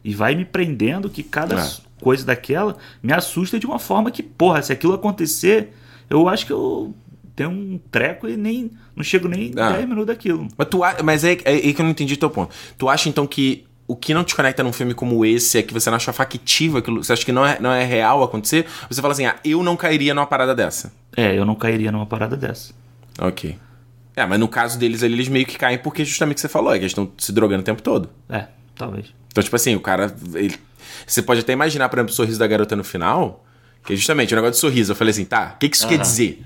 E vai me prendendo que cada É. coisa daquela me assusta de uma forma que, porra, se aquilo acontecer, eu acho que eu tenho um treco e nem. Não chego nem Ah. 10 minutos daquilo. Mas, tu, mas é, é aí que eu não entendi teu ponto. Tu acha então que o que não te conecta num filme como esse é que você não acha factível aquilo? Você acha que não é, não é real acontecer? Você fala assim, ah, eu não cairia numa parada dessa. É, eu não cairia numa parada dessa. Ok. É, mas no caso deles ali, eles meio que caem porque justamente o que você falou, é que eles estão se drogando o tempo todo. É, talvez. Então, tipo assim, o cara. ele- você pode até imaginar, por exemplo, o sorriso da garota no final. Que é justamente o negócio de sorriso. Eu falei assim, tá, o que, que isso quer Aham. dizer?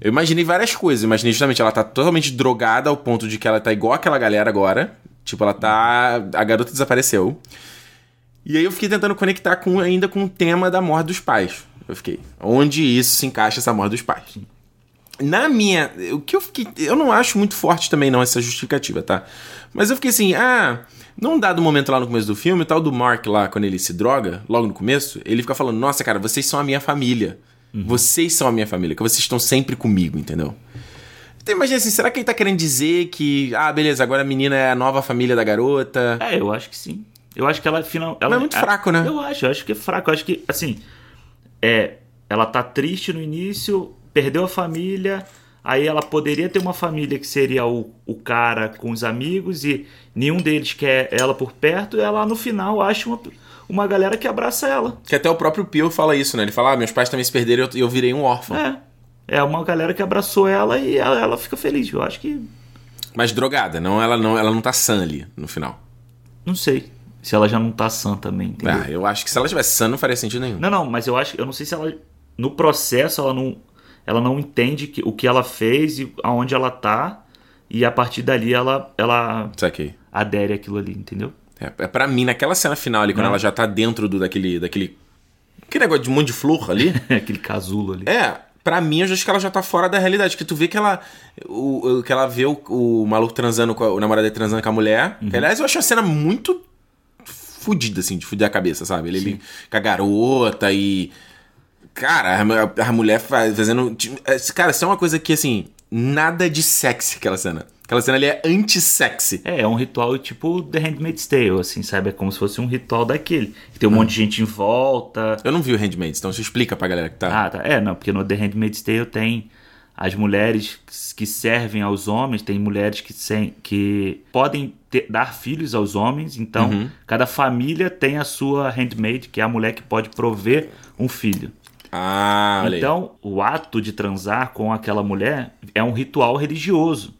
Eu imaginei várias coisas. Imaginei justamente ela tá totalmente drogada ao ponto de que ela tá igual aquela galera agora. Tipo, ela tá. A garota desapareceu. E aí eu fiquei tentando conectar com, ainda com o tema da morte dos pais. Eu fiquei. Onde isso se encaixa essa morte dos pais? Na minha. O que eu fiquei. Eu não acho muito forte também, não, essa justificativa, tá? Mas eu fiquei assim, ah. Num dado momento lá no começo do filme, o tal do Mark lá, quando ele se droga, logo no começo, ele fica falando: Nossa, cara, vocês são a minha família. Uhum. Vocês são a minha família, que vocês estão sempre comigo, entendeu? Então imagina assim, será que ele tá querendo dizer que, ah, beleza, agora a menina é a nova família da garota? É, eu acho que sim. Eu acho que ela final. Ela, Mas é muito é, fraco, né? Eu acho, eu acho que é fraco. Eu acho que, assim, é. Ela tá triste no início, perdeu a família, aí ela poderia ter uma família que seria o, o cara com os amigos e nenhum deles quer ela por perto, e ela no final acha uma, uma galera que abraça ela. Que até o próprio Pio fala isso, né? Ele fala: ah, meus pais também se perderam e eu, eu virei um órfão. É. É uma galera que abraçou ela e ela, ela fica feliz. Eu acho que. Mas drogada, não, ela não, ela não tá sã ali no final. Não sei. Se ela já não tá sã também, entendeu? Ah, eu acho que se ela tivesse sã não faria sentido nenhum. Não, não, mas eu acho. Eu não sei se ela. No processo, ela não. Ela não entende que, o que ela fez e aonde ela tá. E a partir dali ela. ela Saquei. adere àquilo ali, entendeu? É, é pra mim, naquela cena final ali, quando Não. ela já tá dentro do, daquele. daquele. Aquele negócio de um monte de flor ali. Aquele casulo ali. É, pra mim, eu acho que ela já tá fora da realidade. Que tu vê que ela. O, que ela vê o, o maluco transando com a, o namorado dele transando com a mulher. Que, aliás, eu acho a cena muito fudida, assim, de fuder a cabeça, sabe? Ele, ele com a garota e. Cara, a, a mulher faz- fazendo. Cara, isso é uma coisa que, assim, nada de sexy aquela cena. Aquela cena ali é anti-sexy. É, é um ritual tipo The Handmaid's Tale, assim, sabe? É como se fosse um ritual daquele. Que tem um monte de gente em volta. Eu não vi o Handmaid's, então você explica pra galera que tá. Ah, tá. É, não, porque no The Handmaid's Tale tem as mulheres que servem aos homens, tem mulheres que, sem, que podem ter- dar filhos aos homens, então Uhum. cada família tem a sua handmaid, que é a mulher que pode prover um filho. Ah. Então, o ato de transar com aquela mulher é um ritual religioso.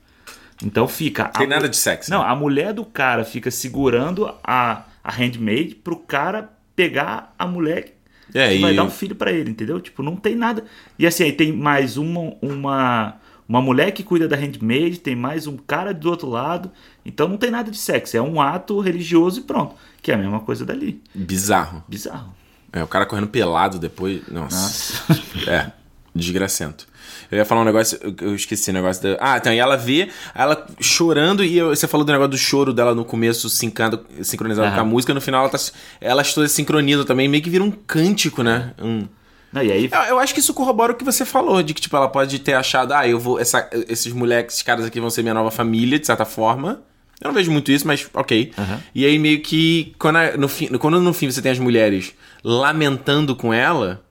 Então fica. Tem a- nada de sexy. Não, a mulher do cara fica segurando a, a handmaid pro cara pegar a mulher É, que e vai dar um filho pra ele, entendeu? Tipo, não tem nada. E assim, aí tem mais uma, uma, uma mulher que cuida da handmaid, tem mais um cara do outro lado. Então não tem nada de sexo. É um ato religioso e pronto. Que é a mesma coisa dali. bizarro. Bizarro. É, o cara correndo pelado depois. Nossa. Nossa. É, desgracento. Eu ia falar um negócio, eu- esqueci o negócio da. Ah, então, e ela vê ela chorando, e você falou do negócio do choro dela no começo, sincando, sincronizado Aham. com a música, no final ela tá, elas todas sincronizam também, meio que vira um cântico, né? Um... Não, e aí Eu, eu acho que isso corrobora o que você falou, de que, tipo, ela pode ter achado, ah, eu vou. Essa, esses moleques, esses caras aqui vão ser minha nova família, de certa forma. Eu não vejo muito isso, mas ok. Aham. E aí, meio que, quando, a- no fim, quando no fim você tem as mulheres lamentando com ela,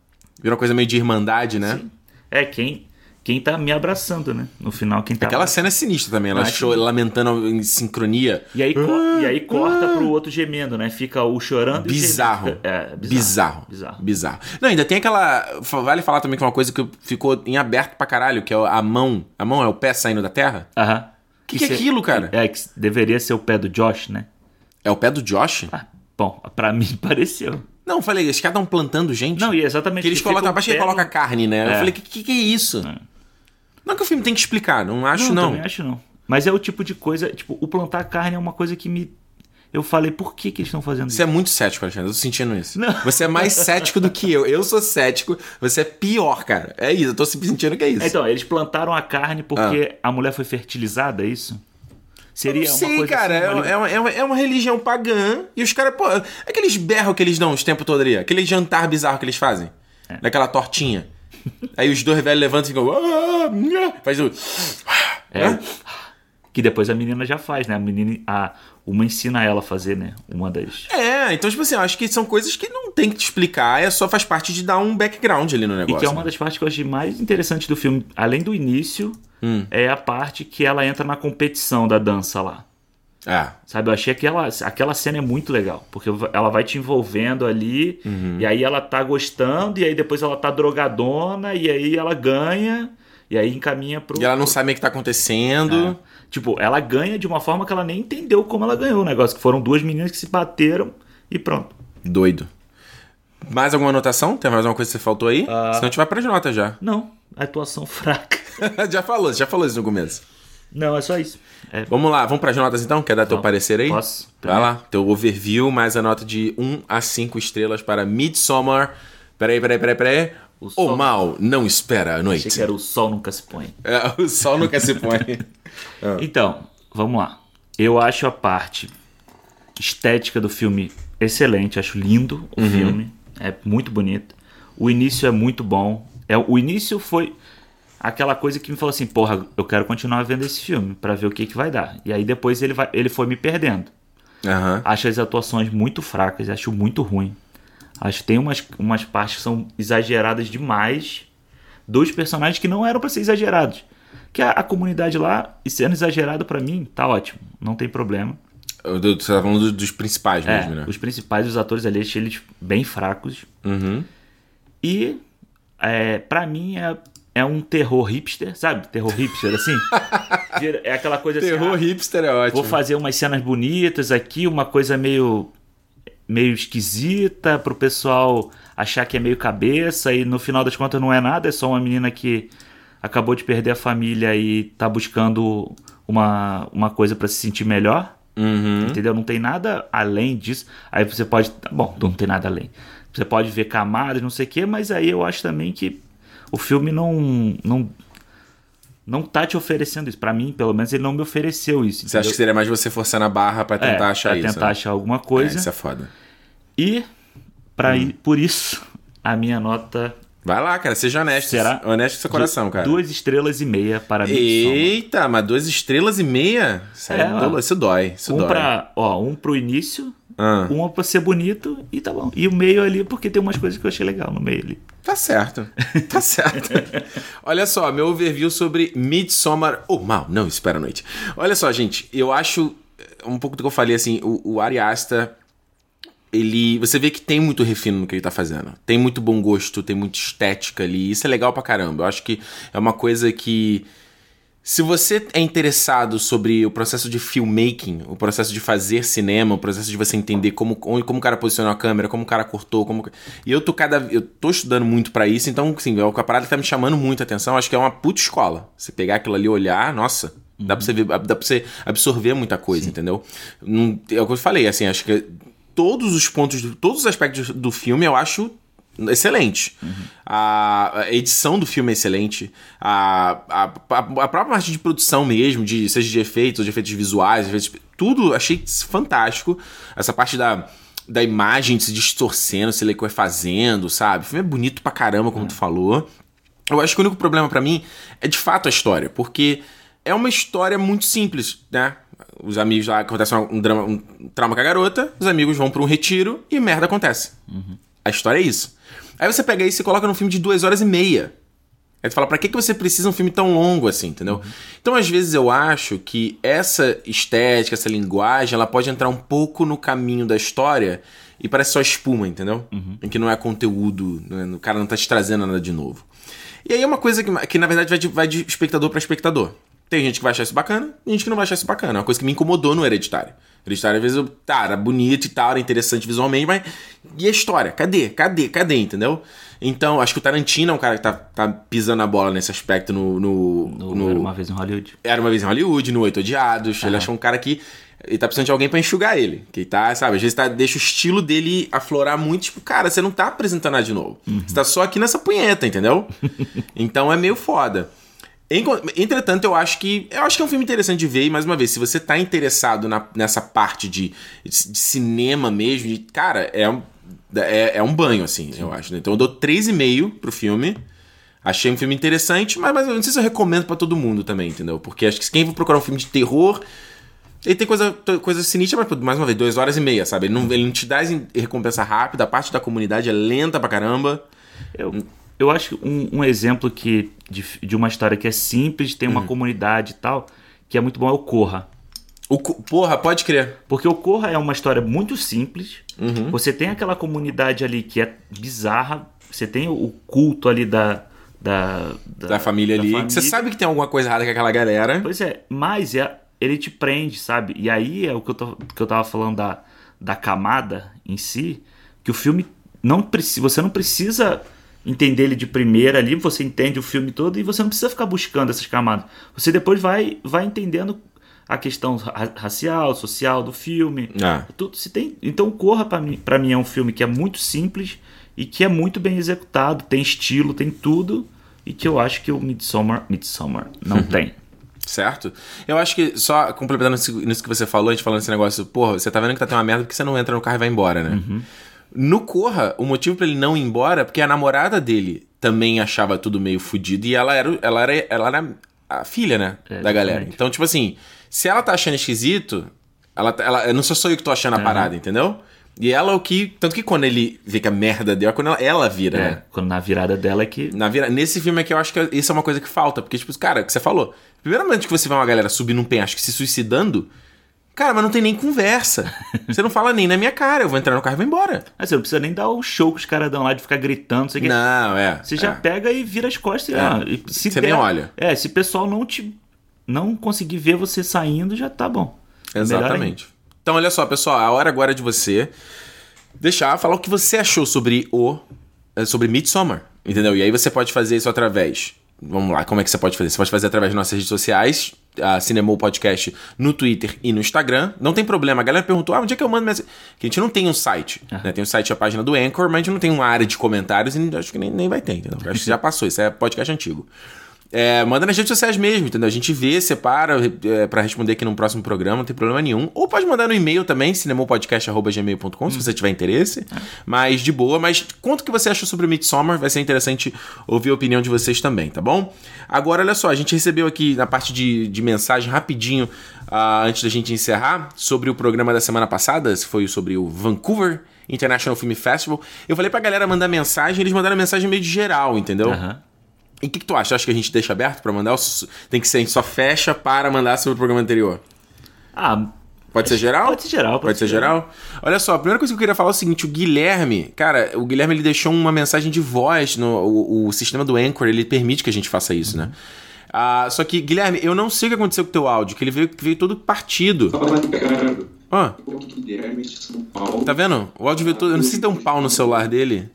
vira uma coisa meio de irmandade, né? é quem, quem tá me abraçando, né? No final, quem tá. Aquela cena é sinistra também, ela Ah, cho- lamentando em sincronia. E aí, co- e aí corta pro outro gemendo, né? Fica o chorando e o Bizarro. gemendo. É, bizarro. Bizarro. Bizarro. Não, ainda tem aquela. Vale falar também que é uma coisa que ficou em aberto pra caralho, que é a mão. A mão é o pé saindo da terra? Aham. Que que é aquilo, cara? É, que deveria ser o pé do Josh, né? É o pé do Josh? Ah, bom, pra mim pareceu. Não, eu falei, caras estão plantando gente. Não, e é exatamente Que eles colocam, o abaixo que ele pé coloca no- carne, né? Eu É. falei, que, que que é isso? Não que o filme tem que explicar, não acho não. também acho não. Mas é o tipo de coisa, tipo, o plantar carne é uma coisa que me. Eu falei, por que, que eles estão fazendo Você isso? é muito cético, Alexandre. Eu tô sentindo isso. Não. Você é mais cético do que eu. Eu sou cético, você é pior, cara. É isso, eu tô sentindo que é isso. Então, eles plantaram a carne porque a mulher foi fertilizada, é isso? Seria não uma sei, coisa cara. assim, uma- é, é uma, é, uma, é uma religião pagã. E os caras, pô. Aqueles berros que eles dão os tempos todo ali. Aquele jantar bizarro que eles fazem. É. Daquela tortinha. Aí os dois velhos levantam e ficam. "Ah, nha", Faz o. É. Que depois a menina já faz, né? A menina. A, uma ensina ela a fazer, né? Uma das. É, então, tipo assim, eu acho que são coisas que não tem que te explicar, é só faz parte de dar um background ali no E negócio. que é uma né? das partes que eu achei mais interessantes do filme, além do início, Hum. é a parte que ela entra na competição da dança lá. É. Sabe, eu achei aquela, aquela cena é muito legal, porque ela vai te envolvendo ali, Uhum. e aí ela tá gostando, e aí depois ela tá drogadona, e aí ela ganha, e aí encaminha pro. E ela não sabe o que tá acontecendo. É. Tipo, ela ganha de uma forma que ela nem entendeu como ela ganhou o negócio, que foram duas meninas que se bateram e pronto. Doido. Mais alguma anotação? Tem mais alguma coisa que você faltou aí? Ah. Senão a gente vai pras notas já. Não, atuação fraca. já falou, já falou isso no começo. Não, é só isso. É, Vamos lá, vamos para as notas então? Quer dar teu parecer aí? Posso? Vai lá, teu overview, mais a nota de 1 a 5 estrelas para Midsommar. Peraí, peraí, peraí, peraí. O O, sol- mal não espera a achei noite. que era o sol nunca se põe. É, o sol nunca se põe. Então, vamos lá. Eu acho a parte estética do filme excelente, acho lindo o filme, é muito bonito. O início é muito bom. É, o início foi aquela coisa que me falou assim, porra, eu quero continuar vendo esse filme pra ver o que, que vai dar. E aí depois ele, vai, ele foi me perdendo. Aham. Acho as atuações muito fracas, acho muito ruim. Acho que tem umas, umas partes que são exageradas demais dos personagens que não eram pra ser exagerados. Que a, a comunidade lá, e sendo exagerado pra mim, tá ótimo, não tem problema. Você tá falando do- dos principais É, mesmo, né? os principais, os atores ali, achei eles bem fracos. Uhum. E, é, pra mim, é, é um terror hipster, sabe? Terror hipster, assim. é aquela coisa assim. Terror ah, hipster é ótimo. Vou fazer umas cenas bonitas aqui, uma coisa meio meio esquisita pro pessoal achar que é meio cabeça e no final das contas não é nada, é só uma menina que acabou de perder a família e tá buscando uma, uma coisa pra se sentir melhor. Uhum. Entendeu? Não tem nada além disso. Aí você pode. tá Bom, não tem nada além. Você pode ver camadas, não sei o quê, mas aí eu acho também que o filme não. não não tá te oferecendo isso. Pra mim, pelo menos, ele não me ofereceu isso. Você acha que entendeu? seria mais você forçando a barra pra tentar É, achar pra isso? tentar né? achar alguma É, coisa. isso é foda. E, pra Hum. ir, por isso, a minha nota. Vai lá, cara, seja honesto. Será? Honesto com seu coração, cara. Duas estrelas e meia para Midsommar. Eita, mas duas estrelas e meia? Isso, é É, isso dói, isso Um dói. pra, ó, um pro início, Ah, um pra ser bonito e tá bom. E o meio ali, porque tem umas coisas que eu achei legal no meio ali. Tá certo, tá certo. Olha só, meu overview sobre Midsommar, o mal, não espera a noite. Olha só, gente, eu acho, eh, um pouco do que eu falei, assim, o, o Ari Aster, ele, você vê que tem muito refino no que ele tá fazendo. Tem muito bom gosto, tem muita estética ali, isso é legal pra caramba. Eu acho que é uma coisa que... Se você é interessado sobre o processo de filmmaking, o processo de fazer cinema, o processo de você entender como, como, o cara posicionou a câmera, como o cara cortou, como. E eu tô cada. Eu tô estudando muito pra isso, então, assim, a parada tá me chamando muito a atenção. Acho que é uma puta escola. Você pegar aquilo ali e olhar, nossa. Dá pra, você ver, dá pra você absorver muita coisa, entendeu? Não- é o que eu falei, assim, acho que todos os pontos, do- todos os aspectos do filme eu acho excelente. A, a edição do filme é excelente. A, a, a, própria parte de produção mesmo, de, seja de efeitos, de efeitos visuais, efeitos, tudo achei fantástico. Essa parte da, da imagem se distorcendo, se ele vai fazendo, sabe? O filme é bonito pra caramba, como tu falou. Eu acho que o único problema pra mim é de fato a história, porque é uma história muito simples, né? Os amigos lá acontece um, drama, um trauma com a garota, os amigos vão pra um retiro e merda acontece. A história é isso. Aí você pega isso e coloca num filme de duas horas e meia. Aí tu fala, pra que, que você precisa um filme tão longo assim, entendeu? Então, às vezes, eu acho que essa estética, essa linguagem, ela pode entrar um pouco no caminho da história e parece só espuma, entendeu? Em que não é conteúdo, né? o cara não tá te trazendo nada de novo. E aí é uma coisa que, que na verdade, vai de, vai de espectador pra espectador. Tem gente que vai achar isso bacana, tem gente que não vai achar isso bacana. É uma coisa que me incomodou no Hereditário. Hereditário, às vezes, eu, tá, era bonito e tal, era interessante visualmente, mas. E a história? Cadê? Cadê? Cadê? Entendeu? Então, acho que o Tarantino é um cara que tá, tá pisando a bola nesse aspecto no. no, No, no- Era uma vez em Hollywood. era uma vez em Hollywood, no Oito Odiados. Ele achou um cara que. Ele tá precisando de alguém pra enxugar ele. Que tá, sabe? Às vezes tá, deixa o estilo dele aflorar muito. Tipo, cara, você não tá apresentando nada de novo. Você tá só aqui nessa punheta, entendeu? então é meio foda. Entretanto, eu acho que. Eu acho que é um filme interessante de ver, e mais uma vez, se você tá interessado na- nessa parte de, de cinema mesmo, de- cara, é um, é, é um banho, assim, eu acho. né? Então eu dou 3,5 pro filme. Achei um filme interessante, mas, mas eu não sei se eu recomendo pra todo mundo também, entendeu? Porque acho que quem for procurar um filme de terror, ele tem coisa, coisa sinistra, mas mais uma vez, duas horas e meia, sabe? Ele não, ele não te dá recompensa rápida, a parte da comunidade é lenta pra caramba. Eu, eu acho que um, um exemplo que de, de uma história que é simples, tem uma comunidade e tal, que é muito bom é o Corra. O, porra, pode crer. Porque o Corra é uma história muito simples. Uhum. Você tem aquela comunidade ali que é bizarra. Você tem o culto ali da. Da, Da família ali. que Você sabe que tem alguma coisa errada com aquela galera. Pois é, mas é, ele te prende, sabe? E aí é o que eu, tô, que eu tava falando da, da camada em si, que o filme não precisa. Você não precisa entender ele de primeira ali, você entende o filme todo e você não precisa ficar buscando essas camadas. Você depois vai, vai entendendo a questão ra- racial, social do filme. Ah. Tudo, se tem, então Corra pra mim, pra mim é um filme que é muito simples e que é muito bem executado, tem estilo, tem tudo e que eu acho que o Midsommar, Midsommar não tem. Certo? Eu acho que, só complementando isso nisso que você falou, a gente falando esse negócio, porra, você tá vendo que tá tendo uma merda porque você não entra no carro e vai embora, né? No Corra, o motivo pra ele não ir embora é porque a namorada dele também achava tudo meio fudido e ela era, ela era, ela era a filha, né? É, da galera. exatamente. Então, tipo assim, se ela tá achando esquisito, ela, tá- ela não sou só eu que tô achando a parada, entendeu? E ela é o que. Tanto que quando ele vê que a merda deu, é quando ela, ela vira, né? É, quando na virada dela é que Na vira... Nesse filme aqui, eu acho que isso é uma coisa que falta. Porque, tipo, cara, o que você falou. Primeiro momento que você vê uma galera subir num penhasco se suicidando, cara, mas não tem nem conversa. Você não fala nem na minha cara. Eu vou entrar no carro e vou embora. Ah, você não precisa nem dar o show que os caras dão lá de ficar gritando, não sei que. É. Você já é. pega e vira as costas. É. e se Você nem olha. É, se o pessoal não te não conseguir ver você saindo, já tá bom. Melhor Exatamente. Então, olha só, pessoal, a hora agora é de você deixar falar o que você achou sobre o. eh, sobre Midsommar. Entendeu? E aí você pode fazer isso através. Vamos lá, como é que você pode fazer? Você pode fazer através das nossas redes sociais, a Cinemou Podcast no Twitter e no Instagram. Não tem problema. A galera perguntou: ah, onde é que eu mando mensagem? Que a gente não tem um site. Né? Tem o site e a página do Anchor, mas a gente não tem uma área de comentários e acho que nem, nem vai ter, entendeu? Acho que já passou, isso é podcast antigo. É, manda nas redes sociais mesmo, entendeu? A gente vê, separa é, para responder aqui no próximo programa, não tem problema nenhum. Ou pode mandar no e-mail também, cinemopodcast.gmail.com, se você tiver interesse. Mas de boa, mas conta o que você achou sobre o Midsommar, vai ser interessante ouvir a opinião de vocês também, tá bom? Agora, olha só, a gente recebeu aqui na parte de, de mensagem rapidinho, ah, antes da gente encerrar, sobre o programa da semana passada, se foi sobre o Vancouver International Film Festival. Eu falei pra galera mandar mensagem, eles mandaram mensagem meio de geral, entendeu? Aham. E o que, que tu acha? Acha que a gente deixa aberto pra mandar? Tem que ser, a gente só fecha para mandar sobre o programa anterior? Ah, Pode ser geral? Pode ser geral, Pode, ser geral? Olha só, a primeira coisa que eu queria falar é o seguinte: o Guilherme, cara, o Guilherme ele deixou uma mensagem de voz no o, o sistema do Anchor, ele permite que a gente faça isso, né? Ah, só que, Guilherme, eu não sei o que aconteceu com o teu áudio, que ele veio, veio todo partido. Ó, O Guilherme de São Paulo. tá vendo? O áudio veio todo. Eu não sei se deu um pau no celular dele.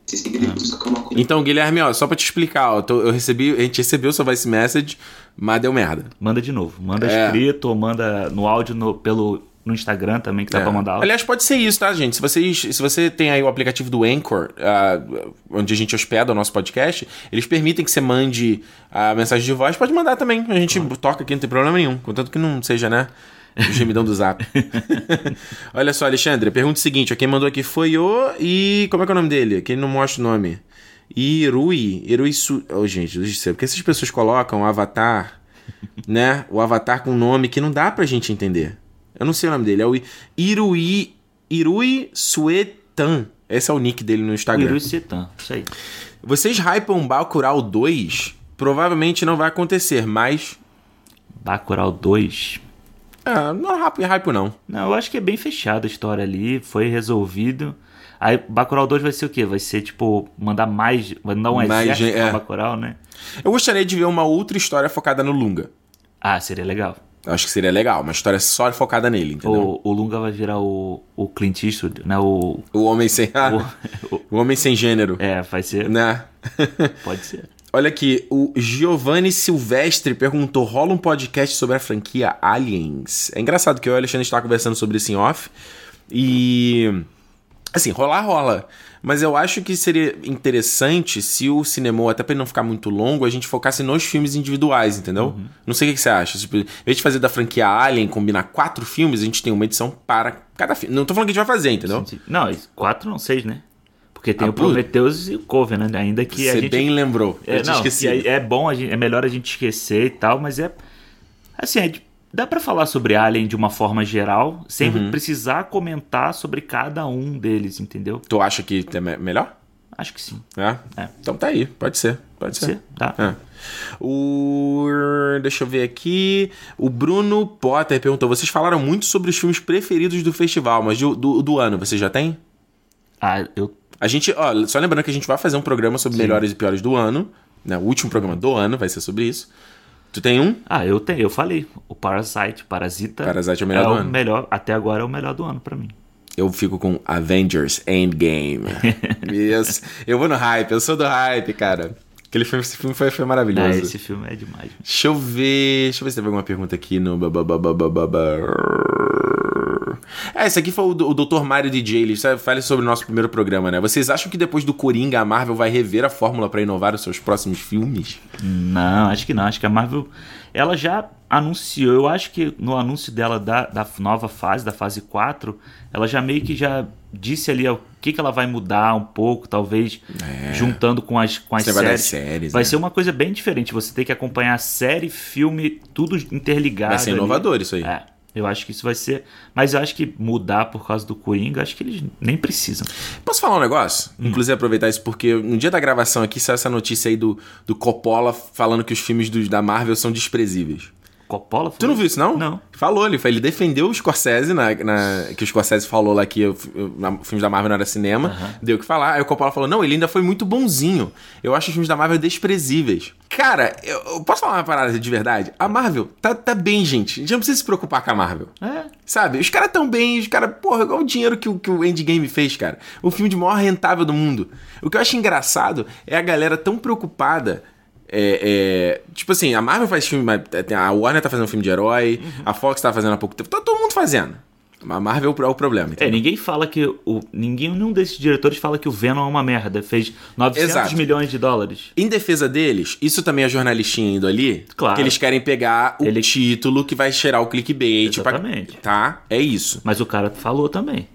Então, Guilherme, ó, só pra te explicar, ó, tô- eu recebi, a gente recebeu seu voice message, mas deu merda. manda de novo. Manda É. escrito ou manda no áudio no, pelo, no Instagram também, que dá É. pra mandar. Aliás, pode ser isso, tá, gente? Se, vocês, se você tem aí o aplicativo do Anchor, ah, onde a gente hospeda o nosso podcast, eles permitem que você mande a mensagem de voz, pode mandar também. A gente toca aqui, não tem problema nenhum. Contanto que não seja, né? O gemidão do zap. Olha só, Alexandre, pergunta o seguinte: ó, quem mandou aqui foi o. E. Como é que é o nome dele? Que ele não mostra o nome. Irui. Irui Su. Oh, gente, do céu. Porque essas pessoas colocam o avatar, né? O avatar com um nome que não dá pra gente entender. Eu não sei o nome dele. É o Irui. Irui Suetan. Esse é o nick dele no Instagram. Iru Setan, isso aí. Vocês hypam Bacurau 2? Provavelmente não vai acontecer, mas. Bacurau 2. Ah, não é hype, hype não. Não, eu acho que é bem fechada a história ali, foi resolvido. Aí Bacurau 2 vai ser o quê? Vai ser tipo, mandar mais. Mandar um Mais exército é. Bacurau, né? Eu gostaria de ver uma outra história focada no Lunga. Ah, seria legal. Acho que seria legal, uma história só focada nele, entendeu? O, o Lunga vai virar o, o Clint Eastwood, né? O, O, homem sem. o- o homem sem gênero. é, vai ser. Né? Pode ser. Olha aqui, o Giovanni Silvestre perguntou: rola um podcast sobre a franquia Aliens? É engraçado que eu e o Alexandre está conversando sobre isso em off. E. Assim, rolar rola. Mas eu acho que seria interessante se o cinema, até pra ele não ficar muito longo, a gente focasse nos filmes individuais, entendeu? Não sei o que você acha. Tipo, em vez de fazer da franquia Alien, combinar quatro filmes, a gente tem uma edição para cada filme. Não tô falando que a gente vai fazer, entendeu? Não, quatro não, seis, né? Porque tem Ah, o. Prometheus e o Covenant, né? ainda que a Você gente. bem lembrou. É, eu não, esquecido. que é, é bom, a gente- é melhor a gente esquecer e tal, mas é. Assim, é dá pra falar sobre Alien de uma forma geral, sem Uhum. precisar comentar sobre cada um deles, entendeu? Tu acha que é me- melhor? Acho que sim. É? É. Então tá aí, pode ser. Pode, Pode ser. ser? Tá. É. O. Deixa eu ver aqui. O Bruno Potter perguntou: vocês falaram muito sobre os filmes preferidos do festival, mas do, do, do ano, você já tem? Ah, eu. A gente, ó, só lembrando que a gente vai fazer um programa sobre melhores e piores do ano. Né? O último programa do ano vai ser sobre isso. Tu tem um? Ah, eu tenho, eu falei. O Parasite, Parasita. Parasite é o melhor do ano. melhor, até agora é o melhor do ano pra mim. Eu fico com Avengers Endgame. Isso. Eu vou no hype, eu sou do hype, cara. Aquele filme, esse filme foi, foi Ah, maravilhoso. esse filme é demais. Deixa eu ver. Deixa eu ver se teve alguma pergunta aqui no. É, esse aqui foi o, o Dr. Mario DJ. Ele fala sobre o nosso primeiro programa, né? Vocês acham que depois do Coringa a Marvel vai rever a fórmula pra inovar os seus próximos filmes? Não, acho que não. Acho que a Marvel, ela já anunciou. Eu acho que no anúncio dela da, da nova fase, da fase 4, ela já meio que já disse ali o que, que ela vai mudar um pouco, talvez juntando com as, com as negócio das séries. séries, vai né? ser uma coisa bem diferente. Você tem que acompanhar série, filme, tudo interligado. Vai ser ali. inovador isso aí. É. Eu acho que isso vai ser. Mas eu acho que mudar por causa do Coringa, acho que eles nem precisam. Posso falar um negócio? Hum. Inclusive aproveitar isso, porque no dia da gravação aqui saiu essa notícia aí do, do Coppola falando que os filmes dos, da Marvel são desprezíveis. Coppola Tu não viu isso, não? Não. Falou, ele, ele defendeu o Scorsese, na, na- que o Scorsese falou lá que o, na- filme da Marvel não era cinema, deu o que falar. Aí o Coppola falou, não, ele ainda foi muito bonzinho. Eu acho os filmes da Marvel desprezíveis. Cara, eu, eu posso falar uma parada de verdade? A Marvel tá, tá bem, gente. A gente não precisa se preocupar com a Marvel. É. Sabe? Os caras tão bem, os caras, porra, igual o dinheiro que, que o Endgame fez, cara. O filme de maior rentável do mundo. O que eu acho engraçado é a galera tão preocupada. É, é, tipo assim, a Marvel faz filme, tem- a Warner tá fazendo um filme de herói, a Fox tá fazendo há pouco tempo, tá todo mundo fazendo. A Marvel é o problema. É, entendeu? ninguém fala que o ninguém nenhum desses diretores fala que o Venom é uma merda, fez 900 Exato. milhões de dólares. Em defesa deles, isso também é jornalistinha indo ali. Claro. Que eles querem pegar o Ele- título que vai cheirar o clickbait. pra- Exatamente. tá? É isso. Mas o cara falou também.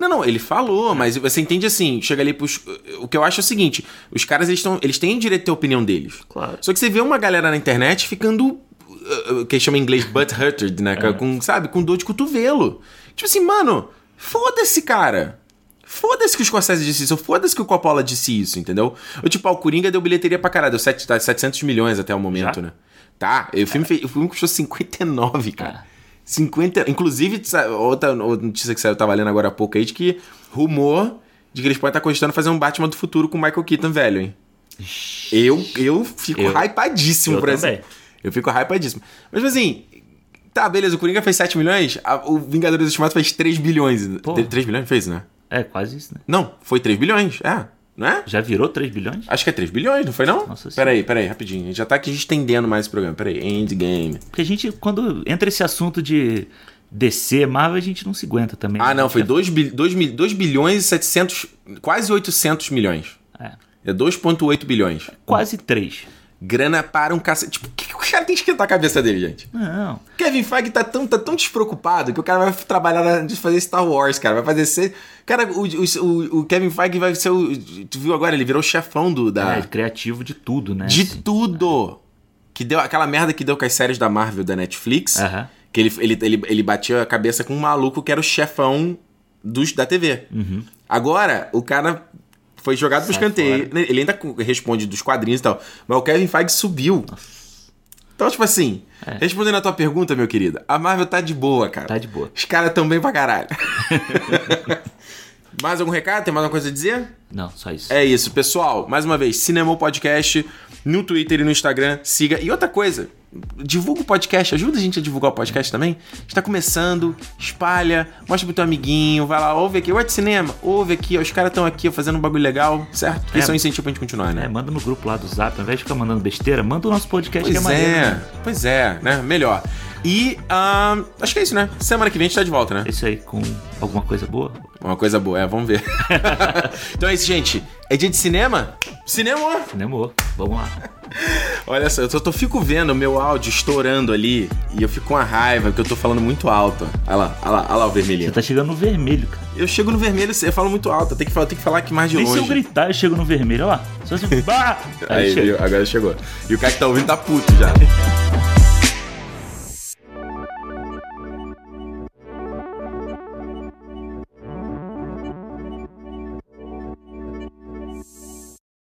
Não, não, ele falou, mas você entende assim, chega ali pros. O que eu acho é o seguinte: os caras eles, tão, eles têm direito a ter a opinião deles. Claro. Só que você vê uma galera na internet ficando. uh, uh, que chama em inglês butt-hurted, né? Com, sabe? Com dor de cotovelo. Tipo assim, mano, foda-se, cara. Foda-se que o Scorsese disse isso, foda-se que o Coppola disse isso, entendeu? O tipo, ah, o Coringa deu bilheteria pra caralho, deu sete- tá 700 milhões até o momento, Já? né? Tá, o filme, fez- o filme custou 59, cara. 50. Inclusive, outra notícia que saiu, eu tava lendo agora há pouco aí, de que rumor de que eles podem estar cogitando fazer um Batman do futuro com o Michael Keaton velho, hein? Eu, eu fico Eu- hypadíssimo eu por também. Eu fico hypadíssimo. Mas, tipo assim, tá, beleza, o Coringa fez 7 milhões, a- o Vingadores Ultimato fez 3 bilhões. Pô. 3 bilhões fez, né? É, quase isso, né? Não, foi 3 bilhões, é, não é? Já virou 3 bilhões? Acho que é 3 bilhões, não foi não? Nossa peraí, peraí, rapidinho. A gente já tá aqui estendendo mais esse programa. Peraí, Endgame. Porque a gente, quando entra esse assunto de DC, Marvel, a gente não se aguenta também. Ah, não, foi É, 2 bil, dois mil- dois bilhões e 700, quase 800 milhões. É, É 2,8 bilhões. quase 3. Grana para um cacete. Tipo, o que, que o cara tem que esquentar a cabeça dele, gente? Não. Kevin Feige tá tão, tá tão despreocupado que o cara vai trabalhar de fazer Star Wars, cara. Vai fazer ser. Cara, o, o, o- Kevin Feige vai ser o. Tu viu agora? Ele virou o chefão do. Da, É criativo de tudo, né? de assim. tudo. Que deu aquela merda que deu com as séries da Marvel da Netflix. Aham. Que ele, ele, ele, ele batia a cabeça com um maluco que era o chefão dos, da TV. Agora, o cara foi jogado pro escanteio. Ele ainda responde dos quadrinhos e tal. Mas o Kevin Feige subiu. Então, tipo assim, É. respondendo a tua pergunta, meu querido, a Marvel tá de boa, cara. Tá de boa. Os caras tão bem pra caralho. mais algum recado? Tem mais alguma coisa a dizer? Não, só isso. É isso, pessoal. Mais uma vez, Cinema Podcast no Twitter e no Instagram. Siga. E outra coisa, divulga o podcast. Ajuda a gente a divulgar o podcast também. A gente tá começando, espalha, mostra pro teu amiguinho, vai lá, ouve aqui, de cinema, ouve aqui, ó, os caras estão aqui ó, fazendo um bagulho legal, certo? É. Isso é um incentivo pra gente continuar, né? É, manda no grupo lá do Zap, ao invés de ficar mandando besteira, manda o nosso podcast que é Pois maneiro. é, né? pois é, né? Melhor. E ahn, acho que é isso, né? Semana que vem a gente tá de volta, né? Isso aí, com alguma coisa boa. Uma coisa boa, é, vamos ver. então é isso, gente. É dia de cinema? Cinema! Cinemou. Vamos lá. Olha só, eu tô, tô- fico vendo o meu áudio estourando ali e eu fico com uma raiva porque eu tô falando muito alto. Olha lá, olha lá, olha lá o vermelhinho. Você tá chegando no vermelho, cara. Eu chego no vermelho, eu falo muito alto, eu tenho que falar, tenho que falar aqui mais de Nem se eu longe. gritar, eu chego no vermelho, olha lá. Só se. Aí, Aí, chega. viu? agora chegou. E o cara que tá ouvindo tá puto já.